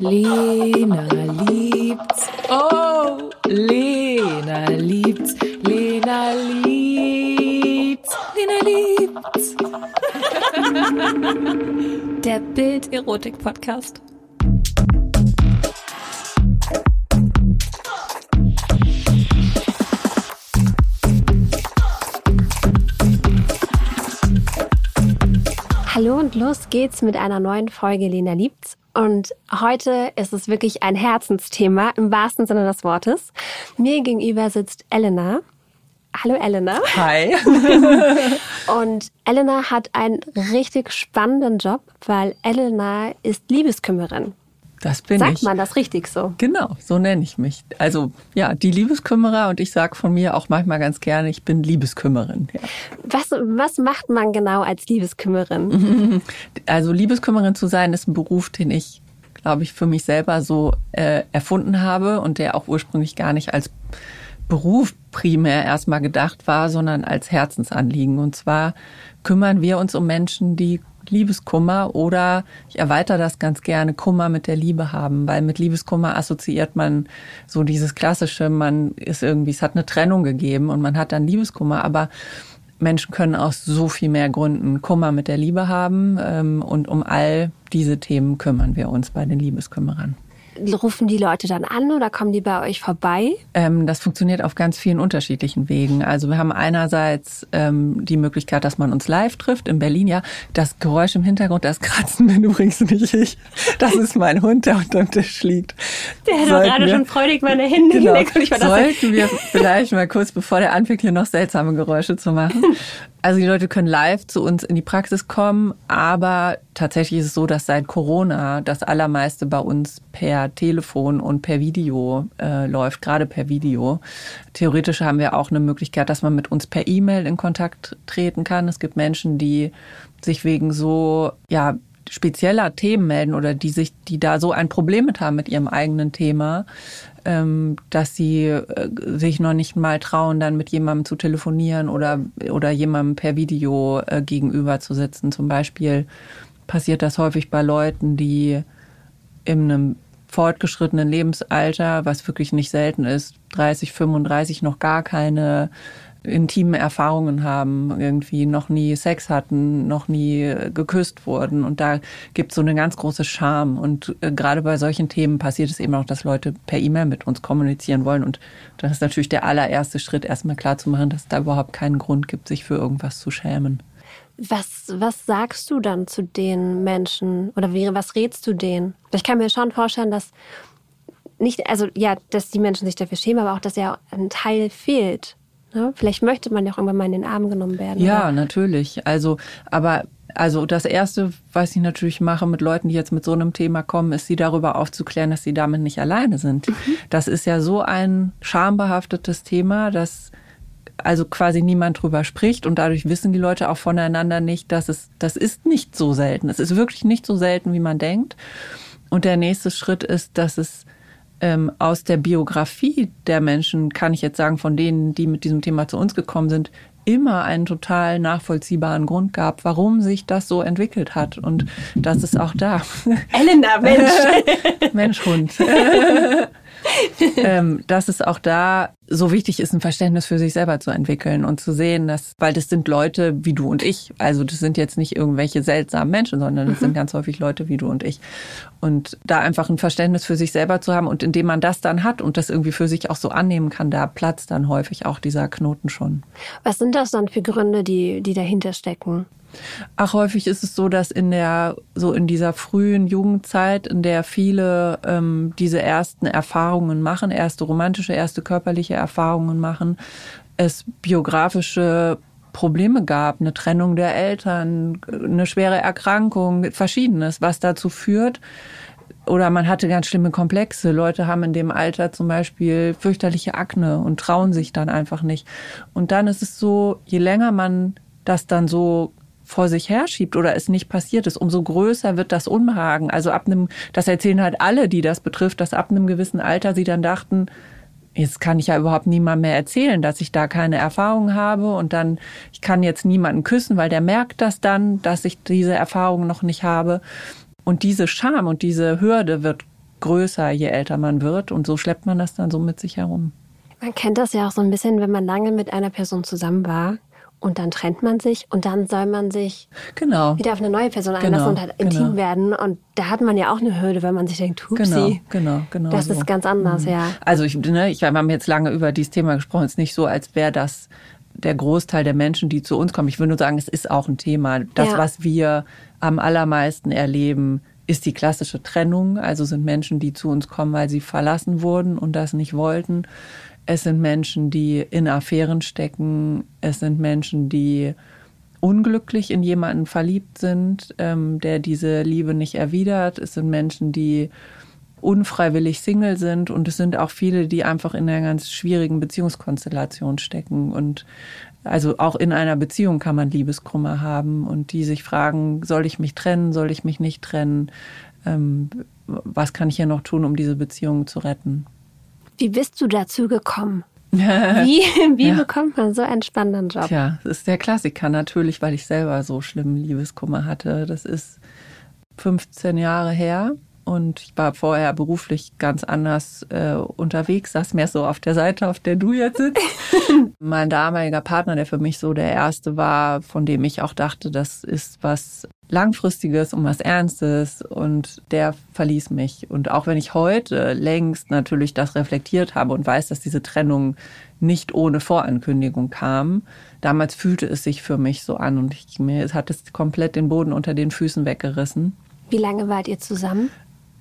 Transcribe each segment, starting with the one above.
Lena liebt's. Oh, Lena liebt's. Lena liebt's. Lena liebt's. Der Bild-Erotik-Podcast. Hallo und los geht's mit einer neuen Folge Lena liebt's. Und heute ist es wirklich ein Herzensthema im wahrsten Sinne des Wortes. Mir gegenüber sitzt Elena. Hallo Elena. Hi. Und Elena hat einen richtig spannenden Job, weil Elena ist Liebeskümmerin. Das bin Sagt ich. man das richtig so? Genau, so nenne ich mich. Also ja, die Liebeskümmerer und ich sage von mir auch manchmal ganz gerne, ich bin Liebeskümmerin. Ja. Was, was macht man genau als Liebeskümmerin? Also Liebeskümmerin zu sein, ist ein Beruf, den ich, glaube ich, für mich selber so äh, erfunden habe und der auch ursprünglich gar nicht als Beruf primär erstmal gedacht war, sondern als Herzensanliegen. Und zwar kümmern wir uns um Menschen, die Liebeskummer oder ich erweitere das ganz gerne, Kummer mit der Liebe haben, weil mit Liebeskummer assoziiert man so dieses klassische, man ist irgendwie, es hat eine Trennung gegeben und man hat dann Liebeskummer, aber Menschen können aus so viel mehr Gründen Kummer mit der Liebe haben ähm, und um all diese Themen kümmern wir uns bei den Liebeskümmerern. Rufen die Leute dann an oder kommen die bei euch vorbei? Ähm, das funktioniert auf ganz vielen unterschiedlichen Wegen. Also wir haben einerseits ähm, die Möglichkeit, dass man uns live trifft in Berlin. Ja, das Geräusch im Hintergrund, das Kratzen bin übrigens nicht ich. Das ist mein Hund, der unterm Tisch liegt. Der hat Sollten gerade wir- schon freudig meine Hände Genau. geleckt und ich war Sollten wir vielleicht mal kurz, bevor der anfängt, hier noch seltsame Geräusche zu machen. Also die Leute können live zu uns in die Praxis kommen, aber tatsächlich ist es so, dass seit Corona das allermeiste bei uns per Telefon und per Video äh, läuft, gerade per Video. Theoretisch haben wir auch eine Möglichkeit, dass man mit uns per E-Mail in Kontakt treten kann. Es gibt Menschen, die sich wegen so, ja, spezieller Themen melden oder die sich, die da so ein Problem mit haben mit ihrem eigenen Thema, dass sie äh, sich noch nicht mal trauen, dann mit jemandem zu telefonieren oder, oder jemandem per Video äh, gegenüber zu sitzen. Zum Beispiel passiert das häufig bei Leuten, die in einem fortgeschrittenen Lebensalter, was wirklich nicht selten ist, 30, 35 noch gar keine intimen Erfahrungen haben, irgendwie noch nie Sex hatten, noch nie äh, geküsst wurden. Und da gibt es so eine ganz große Scham. Und äh, gerade bei solchen Themen passiert es eben auch, dass Leute per E-Mail mit uns kommunizieren wollen. Und das ist natürlich der allererste Schritt, erstmal klar zu machen, dass es da überhaupt keinen Grund gibt, sich für irgendwas zu schämen. Was, was sagst du dann zu den Menschen oder was rätst du denen? Ich kann mir schon vorstellen, dass nicht, also ja, dass die Menschen sich dafür schämen, aber auch, dass ja ein Teil fehlt. Ne? Vielleicht möchte man ja auch irgendwann mal in den Arm genommen werden. Ja, oder? natürlich. Also, aber also das erste, was ich natürlich mache mit Leuten, die jetzt mit so einem Thema kommen, ist sie darüber aufzuklären, dass sie damit nicht alleine sind. Das ist ja so ein schambehaftetes Thema, dass also quasi niemand drüber spricht und dadurch wissen die Leute auch voneinander nicht, dass es das ist nicht so selten. Es ist wirklich nicht so selten, wie man denkt. Und der nächste Schritt ist, dass es ähm, aus der Biografie der Menschen, kann ich jetzt sagen, von denen, die mit diesem Thema zu uns gekommen sind, immer einen total nachvollziehbaren Grund gab, warum sich das so entwickelt hat. Und das ist auch da. Elena, Mensch. Mensch, Hund. ähm, dass es auch da so wichtig ist, ein Verständnis für sich selber zu entwickeln und zu sehen, dass, weil das sind Leute wie du und ich. Also das sind jetzt nicht irgendwelche seltsamen Menschen, sondern das sind ganz häufig Leute wie du und ich. Und da einfach ein Verständnis für sich selber zu haben und indem man das dann hat und das irgendwie für sich auch so annehmen kann, da platzt dann häufig auch dieser Knoten schon. Was sind das dann für Gründe, die, die dahinter stecken? Ach, häufig ist es so, dass in der, so in dieser frühen Jugendzeit, in der viele ähm, diese ersten Erfahrungen machen, erste romantische, erste körperliche Erfahrungen machen, es biografische Probleme gab, eine Trennung der Eltern, eine schwere Erkrankung, verschiedenes, was dazu führt, oder man hatte ganz schlimme Komplexe. Leute haben in dem Alter zum Beispiel fürchterliche Akne und trauen sich dann einfach nicht. Und dann ist es so, je länger man das dann so vor sich herschiebt oder es nicht passiert ist, umso größer wird das Unbehagen. Also ab einem, das erzählen halt alle, die das betrifft, dass ab einem gewissen Alter sie dann dachten, jetzt kann ich ja überhaupt niemandem mehr erzählen, dass ich da keine Erfahrung habe und dann, ich kann jetzt niemanden küssen, weil der merkt das dann, dass ich diese Erfahrung noch nicht habe. Und diese Scham und diese Hürde wird größer, je älter man wird. Und so schleppt man das dann so mit sich herum. Man kennt das ja auch so ein bisschen, wenn man lange mit einer Person zusammen war und dann trennt man sich und dann soll man sich genau. wieder auf eine neue Person einlassen genau, und halt intim genau. werden. Und da hat man ja auch eine Hürde, wenn man sich denkt, hupsi. Genau, genau, genau. Das so. ist ganz anders, mhm. ja. Also ich, ne, ich, wir haben jetzt lange über dieses Thema gesprochen. Es ist nicht so, als wäre das der Großteil der Menschen, die zu uns kommen. Ich würde nur sagen, es ist auch ein Thema. Das, ja. was wir am allermeisten erleben, ist die klassische Trennung. Also sind Menschen, die zu uns kommen, weil sie verlassen wurden und das nicht wollten. Es sind Menschen, die in Affären stecken. Es sind Menschen, die unglücklich in jemanden verliebt sind, ähm, der diese Liebe nicht erwidert. Es sind Menschen, die unfreiwillig Single sind und es sind auch viele, die einfach in einer ganz schwierigen Beziehungskonstellation stecken und also auch in einer Beziehung kann man Liebeskummer haben und die sich fragen, soll ich mich trennen, soll ich mich nicht trennen, ähm, was kann ich hier noch tun, um diese Beziehung zu retten? Wie bist du dazu gekommen? Wie, wie ja. bekommt man so einen spannenden Job? Ja, das ist der Klassiker natürlich, weil ich selber so schlimmen Liebeskummer hatte. Das ist 15 Jahre her und ich war vorher beruflich ganz anders äh, unterwegs, saß mehr so auf der Seite, auf der du jetzt sitzt. mein damaliger Partner, der für mich so der erste war, von dem ich auch dachte, das ist was Langfristiges und was Ernstes und der verließ mich. Und auch wenn ich heute längst natürlich das reflektiert habe und weiß, dass diese Trennung nicht ohne Vorankündigung kam, damals fühlte es sich für mich so an und ich, mir hat es komplett den Boden unter den Füßen weggerissen. Wie lange wart ihr zusammen?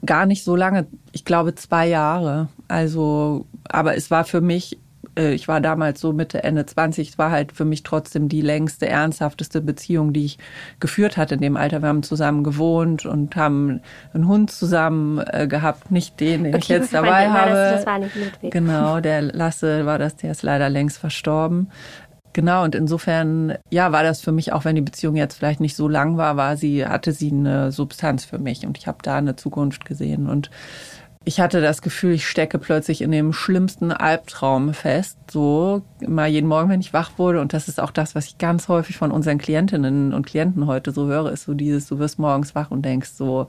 Gar nicht so lange, ich glaube zwei Jahre. Also, aber es war für mich, äh, ich war damals so Mitte, Ende 20, es war halt für mich trotzdem die längste, ernsthafteste Beziehung, die ich geführt hatte in dem Alter. Wir haben zusammen gewohnt und haben einen Hund zusammen äh, gehabt, nicht den, den okay, ich jetzt dabei habe. Das, war nicht Ludwig. Genau, der Lasse war das, der ist leider längst verstorben. Genau, und insofern, ja, war das für mich, auch wenn die Beziehung jetzt vielleicht nicht so lang war, war sie, hatte sie eine Substanz für mich und ich habe da eine Zukunft gesehen. Und ich hatte das Gefühl, ich stecke plötzlich in dem schlimmsten Albtraum fest. So immer jeden Morgen, wenn ich wach wurde. Und das ist auch das, was ich ganz häufig von unseren Klientinnen und Klienten heute so höre, ist so dieses, du wirst morgens wach und denkst so,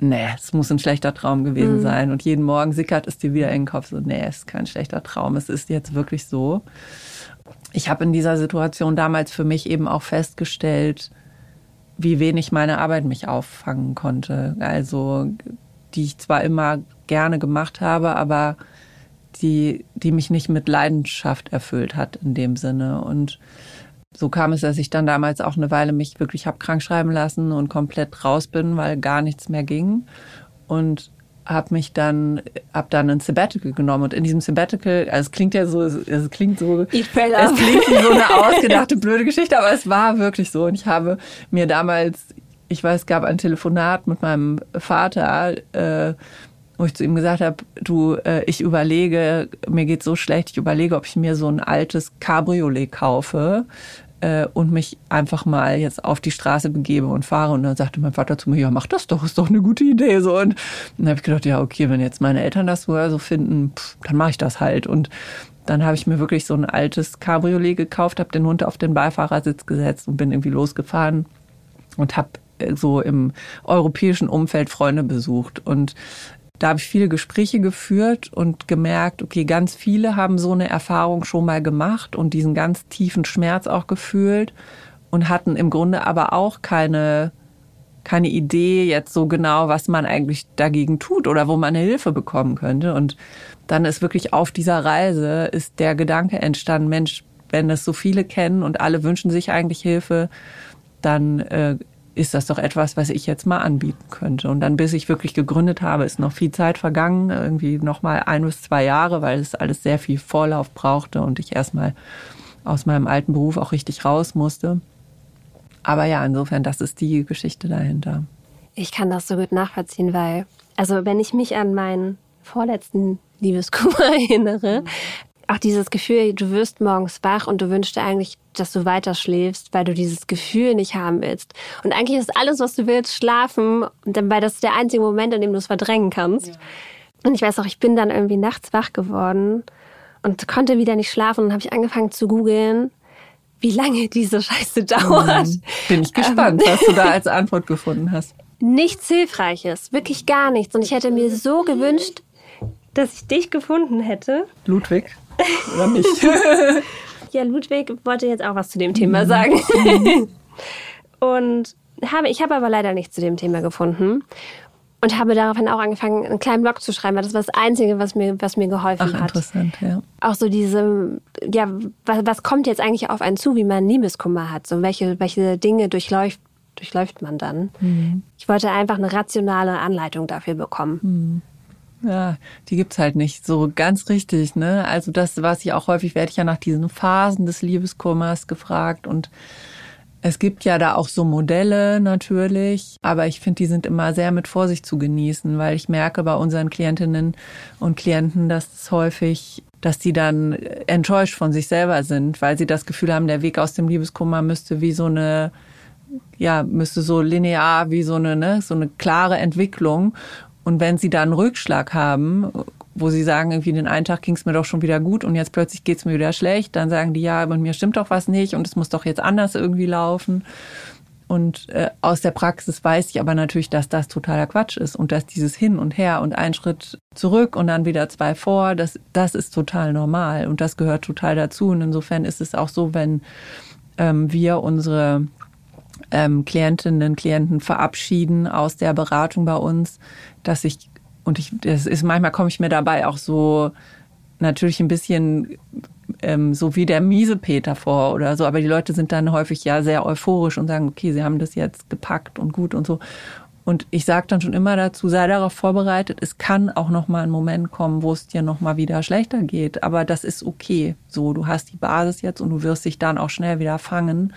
nee, es muss ein schlechter Traum gewesen mhm. sein. Und jeden Morgen sickert es dir wieder in den Kopf, so, nee, es ist kein schlechter Traum, es ist jetzt wirklich so ich habe in dieser Situation damals für mich eben auch festgestellt, wie wenig meine Arbeit mich auffangen konnte. Also die ich zwar immer gerne gemacht habe, aber die, die mich nicht mit Leidenschaft erfüllt hat in dem Sinne. Und so kam es, dass ich dann damals auch eine Weile mich wirklich habe krank schreiben lassen und komplett raus bin, weil gar nichts mehr ging. Und habe mich dann, habe dann ein Sabbatical genommen. Und in diesem Sabbatical, also es klingt ja so, es klingt so, es klingt wie so eine ausgedachte blöde Geschichte, aber es war wirklich so. Und ich habe mir damals, ich weiß, es gab ein Telefonat mit meinem Vater, äh, wo ich zu ihm gesagt habe, du, äh, ich überlege, mir geht so schlecht, ich überlege, ob ich mir so ein altes Cabriolet kaufe, äh, und mich einfach mal jetzt auf die Straße begebe und fahre. Und dann sagte mein Vater zu mir, ja, mach das doch, ist doch eine gute Idee. So. Und dann habe ich gedacht, ja, okay, wenn jetzt meine Eltern das so finden, pff, dann mache ich das halt. Und dann habe ich mir wirklich so ein altes Cabriolet gekauft, habe den Hund auf den Beifahrersitz gesetzt und bin irgendwie losgefahren und habe äh, so im europäischen Umfeld Freunde besucht. Und da habe ich viele Gespräche geführt und gemerkt, okay, ganz viele haben so eine Erfahrung schon mal gemacht und diesen ganz tiefen Schmerz auch gefühlt und hatten im Grunde aber auch keine, keine Idee jetzt so genau, was man eigentlich dagegen tut oder wo man eine Hilfe bekommen könnte. Und dann ist wirklich auf dieser Reise ist der Gedanke entstanden, Mensch, wenn das so viele kennen und alle wünschen sich eigentlich Hilfe, dann äh, ist das doch etwas, was ich jetzt mal anbieten könnte. Und dann, bis ich wirklich gegründet habe, ist noch viel Zeit vergangen, irgendwie noch mal ein bis zwei Jahre, weil es alles sehr viel Vorlauf brauchte und ich erstmal aus meinem alten Beruf auch richtig raus musste. Aber ja, insofern, das ist die Geschichte dahinter. Ich kann das so gut nachvollziehen, weil, also wenn ich mich an meinen vorletzten Liebeskummer erinnere, auch dieses Gefühl, du wirst morgens wach und du wünschst dir eigentlich, dass du weiter schläfst, weil du dieses Gefühl nicht haben willst. Und eigentlich ist alles, was du willst, schlafen, und dann, weil das ist der einzige Moment, in dem du es verdrängen kannst. Ja. Und ich weiß auch, ich bin dann irgendwie nachts wach geworden und konnte wieder nicht schlafen und habe ich angefangen zu googeln, wie lange diese Scheiße dauert. Mhm. Bin ich gespannt, was du da als Antwort gefunden hast. nichts Hilfreiches, wirklich gar nichts. Und ich hätte mir so gewünscht, dass ich dich gefunden hätte. Ludwig oder mich? ja, Ludwig wollte jetzt auch was zu dem Thema sagen. und habe, ich habe aber leider nichts zu dem Thema gefunden und habe daraufhin auch angefangen, einen kleinen Blog zu schreiben, weil das war das Einzige, was mir, was mir geholfen Ach, hat. Interessant, ja. Auch so diese, ja, was, was kommt jetzt eigentlich auf einen zu, wie man Liebeskummer hat? So welche, welche Dinge durchläuft, durchläuft man dann? Mhm. Ich wollte einfach eine rationale Anleitung dafür bekommen. Mhm. Ja, die gibt's halt nicht so ganz richtig, ne? Also das, was ich auch häufig werde ich ja nach diesen Phasen des Liebeskummers gefragt und es gibt ja da auch so Modelle natürlich, aber ich finde, die sind immer sehr mit Vorsicht zu genießen, weil ich merke bei unseren Klientinnen und Klienten, dass es häufig, dass die dann enttäuscht von sich selber sind, weil sie das Gefühl haben, der Weg aus dem Liebeskummer müsste wie so eine ja, müsste so linear wie so eine, ne, so eine klare Entwicklung. Und wenn sie da einen Rückschlag haben, wo sie sagen, irgendwie den einen Tag ging es mir doch schon wieder gut und jetzt plötzlich geht es mir wieder schlecht, dann sagen die, ja, mit mir stimmt doch was nicht und es muss doch jetzt anders irgendwie laufen. Und äh, aus der Praxis weiß ich aber natürlich, dass das totaler Quatsch ist und dass dieses Hin und Her und ein Schritt zurück und dann wieder zwei vor, das, das ist total normal und das gehört total dazu. Und insofern ist es auch so, wenn ähm, wir unsere ähm, Klientinnen Klienten verabschieden aus der Beratung bei uns, dass ich und ich, das ist manchmal komme ich mir dabei auch so natürlich ein bisschen ähm, so wie der miese Peter vor oder so, aber die Leute sind dann häufig ja sehr euphorisch und sagen, okay, sie haben das jetzt gepackt und gut und so. Und ich sage dann schon immer dazu, sei darauf vorbereitet, es kann auch noch mal ein Moment kommen, wo es dir noch mal wieder schlechter geht, aber das ist okay. So, du hast die Basis jetzt und du wirst dich dann auch schnell wieder fangen.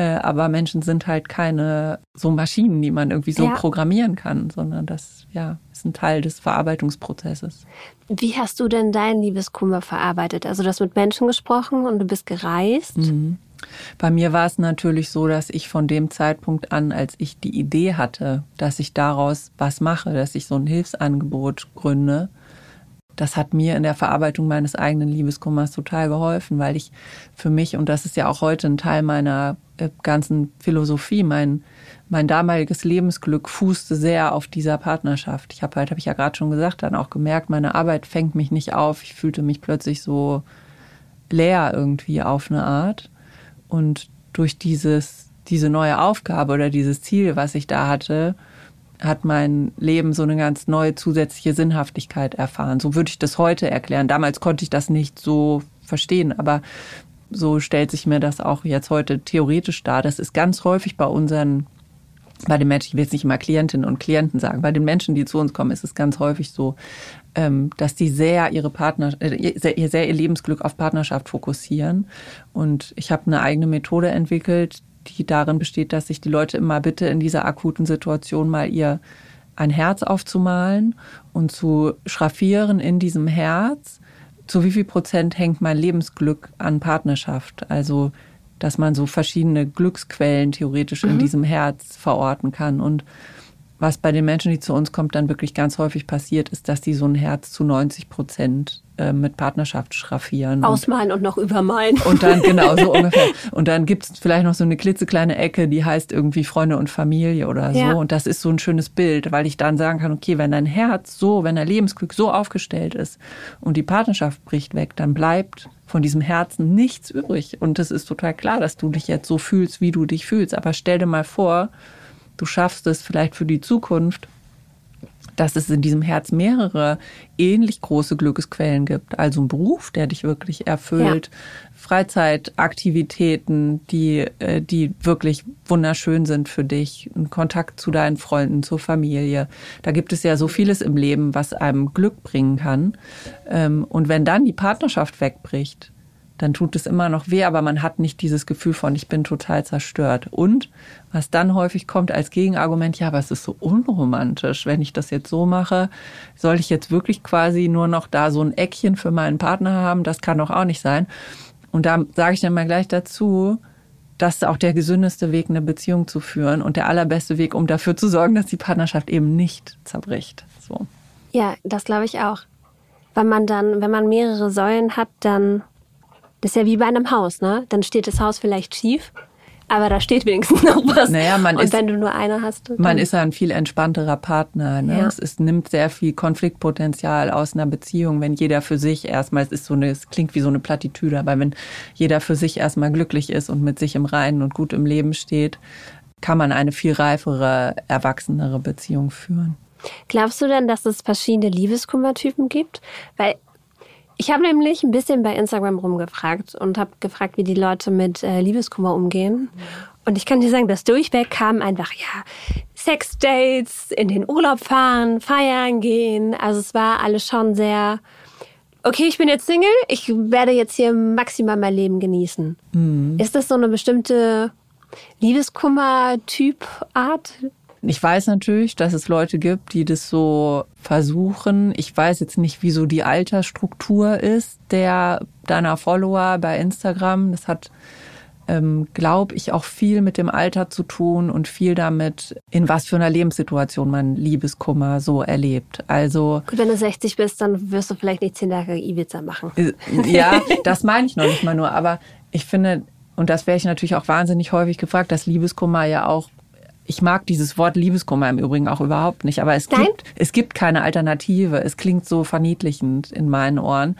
Äh, aber Menschen sind halt keine so Maschinen, die man irgendwie so ja. programmieren kann, sondern das ja, ist ein Teil des Verarbeitungsprozesses. Wie hast du denn deinen Liebeskummer verarbeitet? Also du hast mit Menschen gesprochen und du bist gereist. Mhm. Bei mir war es natürlich so, dass ich von dem Zeitpunkt an, als ich die Idee hatte, dass ich daraus was mache, dass ich so ein Hilfsangebot gründe, das hat mir in der Verarbeitung meines eigenen Liebeskummers total geholfen, weil ich für mich, und das ist ja auch heute ein Teil meiner ganzen Philosophie, mein, mein damaliges Lebensglück fußte sehr auf dieser Partnerschaft. Ich habe halt, habe ich ja gerade schon gesagt, dann auch gemerkt, meine Arbeit fängt mich nicht auf. Ich fühlte mich plötzlich so leer irgendwie auf eine Art. Und durch dieses, diese neue Aufgabe oder dieses Ziel, was ich da hatte, hat mein Leben so eine ganz neue zusätzliche Sinnhaftigkeit erfahren. So würde ich das heute erklären. Damals konnte ich das nicht so verstehen, aber so stellt sich mir das auch jetzt heute theoretisch dar. Das ist ganz häufig bei unseren, bei den Menschen, ich will jetzt nicht immer Klientinnen und Klienten sagen, bei den Menschen, die zu uns kommen, ist es ganz häufig so, ähm, dass die sehr ihre Partner, äh, sehr, sehr ihr Lebensglück auf Partnerschaft fokussieren. Und ich habe eine eigene Methode entwickelt, die darin besteht, dass sich die Leute immer bitte in dieser akuten Situation mal ihr ein Herz aufzumalen und zu schraffieren in diesem Herz, zu wie viel Prozent hängt mein Lebensglück an Partnerschaft. Also, dass man so verschiedene Glücksquellen theoretisch mhm. in diesem Herz verorten kann. Und was bei den Menschen, die zu uns kommen, dann wirklich ganz häufig passiert, ist, dass die so ein Herz zu 90 Prozent äh, mit Partnerschaft schraffieren. Ausmalen und, und noch übermalen. Und dann, genau, so ungefähr. Und dann gibt's vielleicht noch so eine klitzekleine Ecke, die heißt irgendwie Freunde und Familie oder so. Ja. Und das ist so ein schönes Bild, weil ich dann sagen kann, okay, wenn dein Herz so, wenn dein Lebensglück so aufgestellt ist und die Partnerschaft bricht weg, dann bleibt von diesem Herzen nichts übrig. Und es ist total klar, dass du dich jetzt so fühlst, wie du dich fühlst. Aber stell dir mal vor, du schaffst es vielleicht für die Zukunft, dass es in diesem Herz mehrere ähnlich große Glücksquellen gibt. Also ein Beruf, der dich wirklich erfüllt, ja. Freizeitaktivitäten, die, äh, die wirklich wunderschön sind für dich, ein Kontakt zu deinen Freunden, zur Familie. Da gibt es ja so vieles im Leben, was einem Glück bringen kann. Ähm, und wenn dann die Partnerschaft wegbricht, dann tut es immer noch weh, aber man hat nicht dieses Gefühl von, ich bin total zerstört. Und was dann häufig kommt als Gegenargument, ja, aber es ist so unromantisch, wenn ich das jetzt so mache, soll ich jetzt wirklich quasi nur noch da so ein Eckchen für meinen Partner haben? Das kann doch auch nicht sein. Und da sage ich dann mal gleich dazu, das ist auch der gesündeste Weg, eine Beziehung zu führen und der allerbeste Weg, um dafür zu sorgen, dass die Partnerschaft eben nicht zerbricht. So. Ja, das glaube ich auch. Weil man dann, wenn man mehrere Säulen hat, dann das ist ja wie bei einem Haus, ne? Dann steht das Haus vielleicht schief aber da steht wenigstens noch was. Naja, man und ist, wenn du nur eine hast. Man ist ja ein viel entspannterer Partner. Ne? Ja. Es ist, nimmt sehr viel Konfliktpotenzial aus einer Beziehung, wenn jeder für sich erstmal, es ist so eine, es klingt wie so eine Plattitüde, aber wenn jeder für sich erstmal glücklich ist und mit sich im Reinen und gut im Leben steht, kann man eine viel reifere, erwachsenere Beziehung führen. Glaubst du denn, dass es verschiedene Liebeskummertypen gibt? Weil ich habe nämlich ein bisschen bei Instagram rumgefragt und habe gefragt, wie die Leute mit äh, Liebeskummer umgehen. Und ich kann dir sagen, das Durchweg kam einfach, ja, Sexdates, in den Urlaub fahren, feiern gehen. Also es war alles schon sehr, okay, ich bin jetzt Single, ich werde jetzt hier maximal mein Leben genießen. Ist das so eine bestimmte Liebeskummer-Typ-Art? Ich weiß natürlich, dass es Leute gibt, die das so versuchen. Ich weiß jetzt nicht, wie so die Altersstruktur ist der deiner Follower bei Instagram. Das hat, ähm, glaube ich, auch viel mit dem Alter zu tun und viel damit, in was für einer Lebenssituation man Liebeskummer so erlebt. Also Gut, wenn du 60 bist, dann wirst du vielleicht nicht 10 Tage Ibiza machen. Äh, Ja, das meine ich noch nicht mal nur. Aber ich finde, und das wäre ich natürlich auch wahnsinnig häufig gefragt, dass Liebeskummer ja auch ich mag dieses Wort Liebeskummer im Übrigen auch überhaupt nicht, aber es Nein? gibt, es gibt keine Alternative. Es klingt so verniedlichend in meinen Ohren.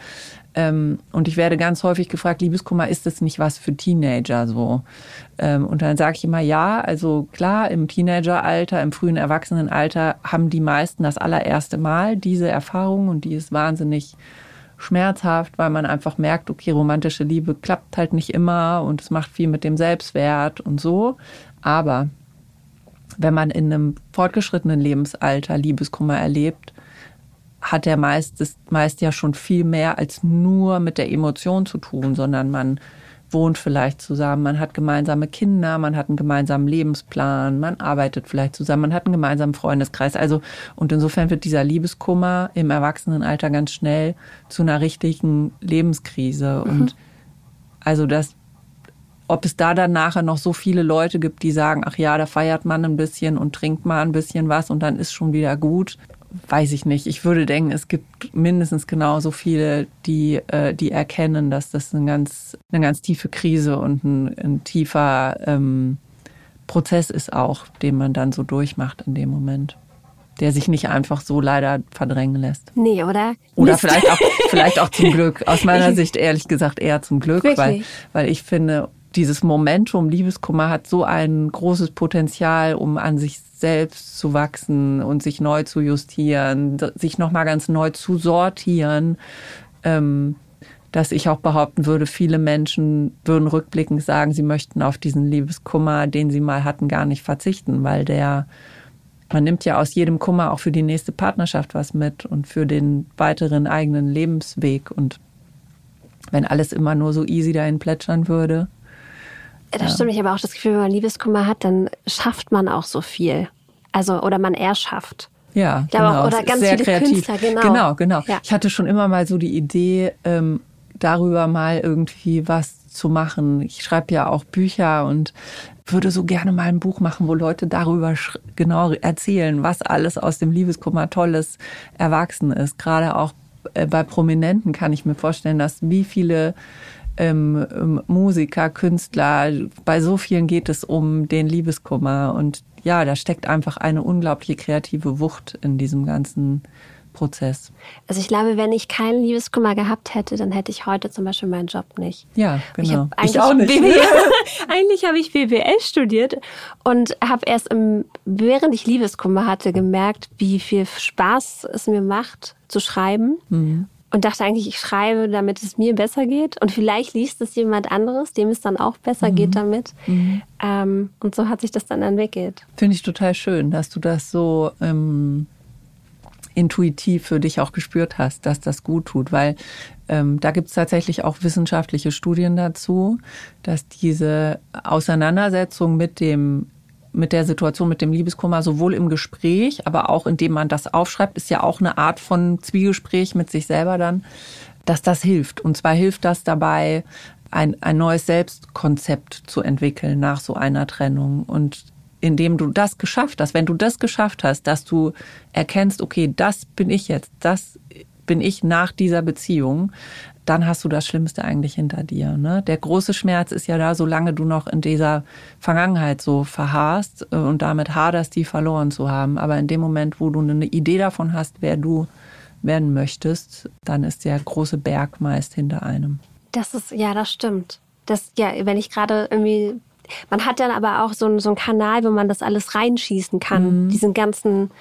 Ähm, und ich werde ganz häufig gefragt, Liebeskummer, ist das nicht was für Teenager so? Ähm, und dann sage ich immer, ja, also klar, im Teenageralter, im frühen Erwachsenenalter haben die meisten das allererste Mal diese Erfahrung und die ist wahnsinnig schmerzhaft, weil man einfach merkt, okay, romantische Liebe klappt halt nicht immer und es macht viel mit dem Selbstwert und so. Aber wenn man in einem fortgeschrittenen Lebensalter Liebeskummer erlebt, hat der meist, das meist ja schon viel mehr als nur mit der Emotion zu tun, sondern man wohnt vielleicht zusammen, man hat gemeinsame Kinder, man hat einen gemeinsamen Lebensplan, man arbeitet vielleicht zusammen, man hat einen gemeinsamen Freundeskreis. Also, und insofern wird dieser Liebeskummer im Erwachsenenalter ganz schnell zu einer richtigen Lebenskrise. Und also das, ob es da dann nachher noch so viele Leute gibt, die sagen, ach ja, da feiert man ein bisschen und trinkt mal ein bisschen was und dann ist schon wieder gut, weiß ich nicht. Ich würde denken, es gibt mindestens genauso viele, die, äh, die erkennen, dass das eine ganz, eine ganz tiefe Krise und ein, ein tiefer ähm, Prozess ist auch, den man dann so durchmacht in dem Moment. Der sich nicht einfach so leider verdrängen lässt. Nee, oder? Oder Mist. vielleicht auch, vielleicht auch zum Glück. Aus meiner Sicht ehrlich gesagt eher zum Glück, weil, weil ich finde, dieses Momentum Liebeskummer hat so ein großes Potenzial, um an sich selbst zu wachsen und sich neu zu justieren, sich nochmal ganz neu zu sortieren, ähm, dass ich auch behaupten würde, viele Menschen würden rückblickend sagen, sie möchten auf diesen Liebeskummer, den sie mal hatten, gar nicht verzichten, weil der, man nimmt ja aus jedem Kummer auch für die nächste Partnerschaft was mit und für den weiteren eigenen Lebensweg. Und wenn alles immer nur so easy dahin plätschern würde, Das stimmt. Ich habe auch das Gefühl, wenn man Liebeskummer hat, dann schafft man auch so viel. Also, oder man erschafft. Ja, glaube auch, genau. oder ganz sehr viele kreativ. Künstler, genau. Genau, genau. Ja. Ich hatte schon immer mal so die Idee, ähm, darüber mal irgendwie was zu machen. Ich schreibe ja auch Bücher und würde so gerne mal ein Buch machen, wo Leute darüber genau erzählen, was alles aus dem Liebeskummer Tolles erwachsen ist. Gerade auch äh, bei Prominenten kann ich mir vorstellen, dass wie viele ähm, ähm, Musiker, Künstler, bei so vielen geht es um den Liebeskummer. Und ja, da steckt einfach eine unglaubliche kreative Wucht in diesem ganzen Prozess. Also ich glaube, wenn ich keinen Liebeskummer gehabt hätte, dann hätte ich heute zum Beispiel meinen Job nicht. Ja, Ich, genau. hab eigentlich auch nicht. BWL, eigentlich habe ich BWL studiert und habe erst im, während ich Liebeskummer hatte gemerkt, wie viel Spaß es mir macht zu schreiben. Mhm. Und dachte eigentlich, ich schreibe, damit es mir besser geht. Und vielleicht liest es jemand anderes, dem es dann auch besser Mhm. geht damit. Ähm, und so hat sich das dann entwickelt. Finde ich total schön, dass du das so ähm, intuitiv für dich auch gespürt hast, dass das gut tut, weil ähm, da gibt es tatsächlich auch wissenschaftliche Studien dazu, dass diese Auseinandersetzung mit dem mit der Situation, mit dem Liebeskummer, sowohl im Gespräch, aber auch indem man das aufschreibt, ist ja auch eine Art von Zwiegespräch mit sich selber dann, dass das hilft. Und zwar hilft das dabei, ein, ein neues Selbstkonzept zu entwickeln nach so einer Trennung. Und indem du das geschafft hast, wenn du das geschafft hast, dass du erkennst, okay, das bin ich jetzt, das bin ich nach dieser Beziehung, dann hast du das Schlimmste eigentlich hinter dir. Ne? Der große Schmerz ist ja da, solange du noch in dieser Vergangenheit so verharrst äh, und damit haderst, die verloren zu haben. Aber in dem Moment, wo du eine Idee davon hast, wer du werden möchtest, dann ist der große Berg meist hinter einem. Das ist, ja, das stimmt. Das, ja, wenn ich gerade irgendwie, man hat dann aber auch so, einen, so einen Kanal, wo man das alles reinschießen kann. Mhm. Diesen ganzen,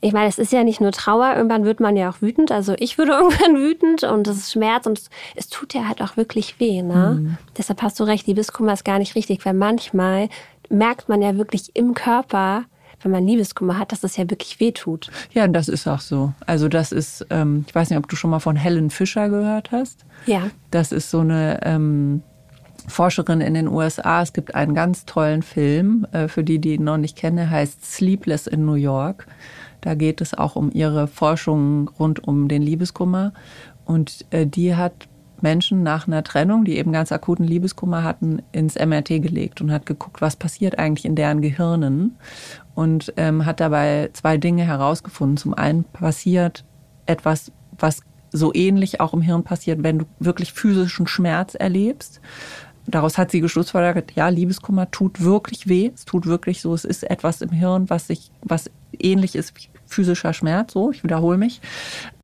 ich meine, es ist ja nicht nur Trauer, irgendwann wird man ja auch wütend. Also ich würde irgendwann wütend und es ist Schmerz und es, es tut ja halt auch wirklich weh. Ne? Mhm. Deshalb hast du recht, Liebeskummer ist gar nicht richtig, weil manchmal merkt man ja wirklich im Körper, wenn man Liebeskummer hat, dass das ja wirklich weh tut. Ja, das ist auch so. Also das ist, ähm, ich weiß nicht, ob du schon mal von Helen Fischer gehört hast. Ja. Das ist so eine ähm, Forscherin in den USA. Es gibt einen ganz tollen Film, äh, für die, die ihn noch nicht kennen, heißt Sleepless in New York. Da geht es auch um ihre Forschung rund um den Liebeskummer. Und äh, die hat Menschen nach einer Trennung, die eben ganz akuten Liebeskummer hatten, ins MRT gelegt und hat geguckt, was passiert eigentlich in deren Gehirnen. Und ähm, hat dabei zwei Dinge herausgefunden. Zum einen passiert etwas, was so ähnlich auch im Hirn passiert, wenn du wirklich physischen Schmerz erlebst. Daraus hat sie geschlussfolgert, ja, Liebeskummer tut wirklich weh. Es tut wirklich so. Es ist etwas im Hirn, was sich, was ähnlich ist wie physischer Schmerz. So, ich wiederhole mich.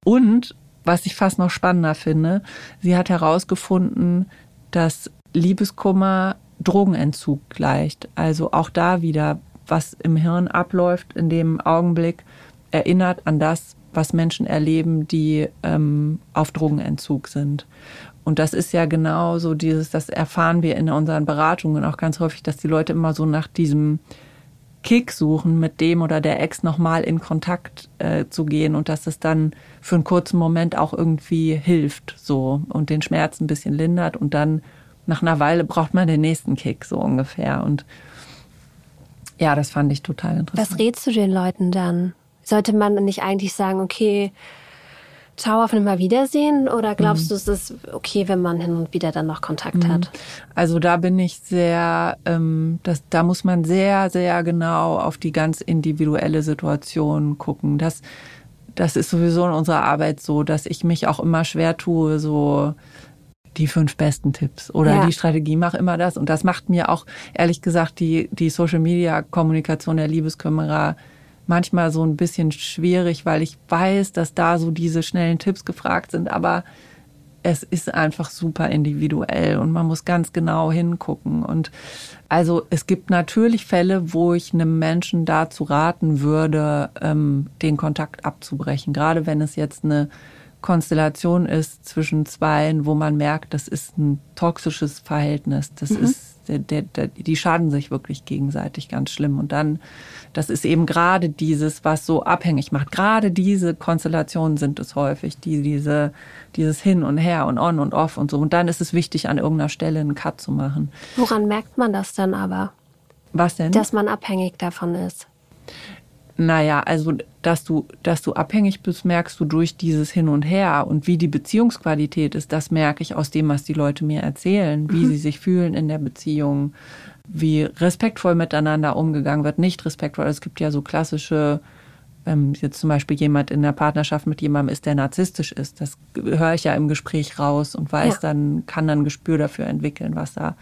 Und was ich fast noch spannender finde, sie hat herausgefunden, dass Liebeskummer Drogenentzug gleicht. Also auch da wieder, was im Hirn abläuft in dem Augenblick, erinnert an das, was Menschen erleben, die ähm, auf Drogenentzug sind. Und das ist ja genau so dieses, das erfahren wir in unseren Beratungen auch ganz häufig, dass die Leute immer so nach diesem Kick suchen, mit dem oder der Ex nochmal in Kontakt äh, zu gehen und dass es dann für einen kurzen Moment auch irgendwie hilft, so und den Schmerz ein bisschen lindert und dann nach einer Weile braucht man den nächsten Kick, so ungefähr. Und ja, das fand ich total interessant. Was rätst du den Leuten dann? Sollte man nicht eigentlich sagen, okay, Ciao auf ein Wiedersehen oder glaubst mhm. du, es ist okay, wenn man hin und wieder dann noch Kontakt mhm. hat? Also da bin ich sehr, ähm, das, da muss man sehr, sehr genau auf die ganz individuelle Situation gucken. Das, das ist sowieso in unserer Arbeit so, dass ich mich auch immer schwer tue, so die fünf besten Tipps oder ja. die Strategie, mach immer das. Und das macht mir auch, ehrlich gesagt, die, die Social Media Kommunikation der Liebeskümmerer manchmal so ein bisschen schwierig, weil ich weiß, dass da so diese schnellen Tipps gefragt sind, aber es ist einfach super individuell und man muss ganz genau hingucken. Und also es gibt natürlich Fälle, wo ich einem Menschen dazu raten würde, ähm, den Kontakt abzubrechen. Gerade wenn es jetzt eine Konstellation ist zwischen Zweien, wo man merkt, das ist ein toxisches Verhältnis. Das mhm. ist der, der, die schaden sich wirklich gegenseitig ganz schlimm. Und dann, das ist eben gerade dieses, was so abhängig macht. Gerade diese Konstellationen sind es häufig, die diese, dieses Hin und Her und On und Off und so. Und dann ist es wichtig, an irgendeiner Stelle einen Cut zu machen. Woran merkt man das dann aber? Was denn? Dass man abhängig davon ist. Naja, also dass du, dass du abhängig bist, merkst du durch dieses Hin und Her und wie die Beziehungsqualität ist, das merke ich aus dem, was die Leute mir erzählen, wie mhm. sie sich fühlen in der Beziehung, wie respektvoll miteinander umgegangen wird, nicht respektvoll. Es gibt ja so klassische, ähm, jetzt zum Beispiel jemand in der Partnerschaft mit jemandem ist, der narzisstisch ist. Das höre ich ja im Gespräch raus und weiß ja. dann, kann dann Gespür dafür entwickeln, was da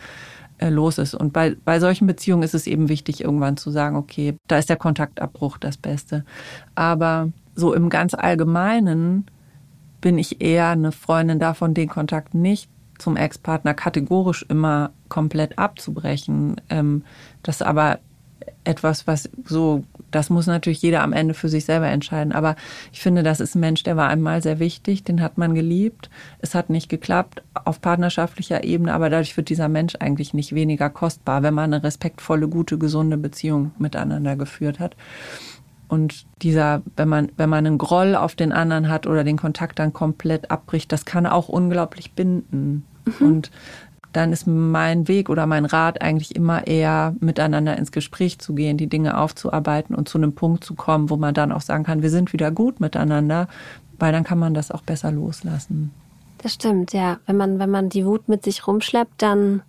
los ist. Und bei, bei solchen Beziehungen ist es eben wichtig, irgendwann zu sagen, okay, da ist der Kontaktabbruch das Beste. Aber so im ganz Allgemeinen bin ich eher eine Freundin davon, den Kontakt nicht zum Ex-Partner kategorisch immer komplett abzubrechen. Ähm, das aber etwas, was so, das muss natürlich jeder am Ende für sich selber entscheiden. Aber ich finde, das ist ein Mensch, der war einmal sehr wichtig, den hat man geliebt. Es hat nicht geklappt auf partnerschaftlicher Ebene, aber dadurch wird dieser Mensch eigentlich nicht weniger kostbar, wenn man eine respektvolle, gute, gesunde Beziehung miteinander geführt hat. Und dieser, wenn man, wenn man einen Groll auf den anderen hat oder den Kontakt dann komplett abbricht, das kann auch unglaublich binden. Mhm. Und dann ist mein Weg oder mein Rat eigentlich immer eher miteinander ins Gespräch zu gehen, die Dinge aufzuarbeiten und zu einem Punkt zu kommen, wo man dann auch sagen kann, wir sind wieder gut miteinander, weil dann kann man das auch besser loslassen. Das stimmt, ja. Wenn man, wenn man die Wut mit sich rumschleppt, dann.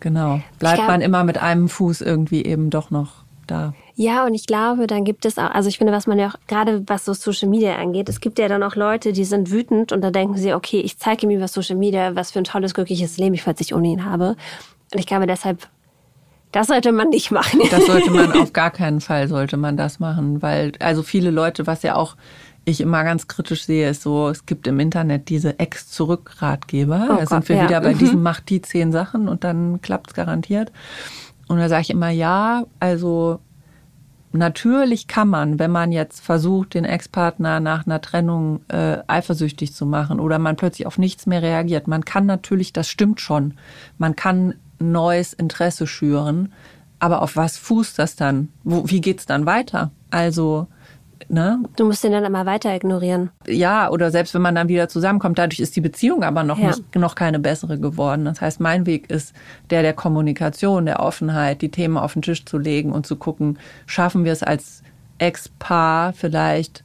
Genau. Bleibt glaub, man immer mit einem Fuß irgendwie eben doch noch da. Ja, und ich glaube, dann gibt es auch, also ich finde, was man ja auch, gerade was so Social Media angeht, es gibt ja dann auch Leute, die sind wütend und da denken sie, okay, ich zeige ihm über Social Media, was für ein tolles, glückliches Leben ich plötzlich ohne ihn habe. Und ich glaube deshalb, das sollte man nicht machen. Das sollte man auf gar keinen Fall sollte man das machen, weil also viele Leute, was ja auch ich immer ganz kritisch sehe, ist so, es gibt im Internet diese Ex-Zurück-Ratgeber. Oh da sind wir ja. wieder bei mhm. diesen Macht die zehn Sachen und dann klappt es garantiert. Und da sage ich immer, ja, also natürlich kann man, wenn man jetzt versucht, den Ex-Partner nach einer Trennung äh, eifersüchtig zu machen oder man plötzlich auf nichts mehr reagiert, man kann natürlich, das stimmt schon, man kann neues Interesse schüren, aber auf was fußt das dann? Wo, wie geht's dann weiter? Also Ne? Du musst den dann immer weiter ignorieren. Ja, oder selbst wenn man dann wieder zusammenkommt, dadurch ist die Beziehung aber noch ja. nicht, noch keine bessere geworden. Das heißt, mein Weg ist der der Kommunikation, der Offenheit, die Themen auf den Tisch zu legen und zu gucken, schaffen wir es als Ex-Paar vielleicht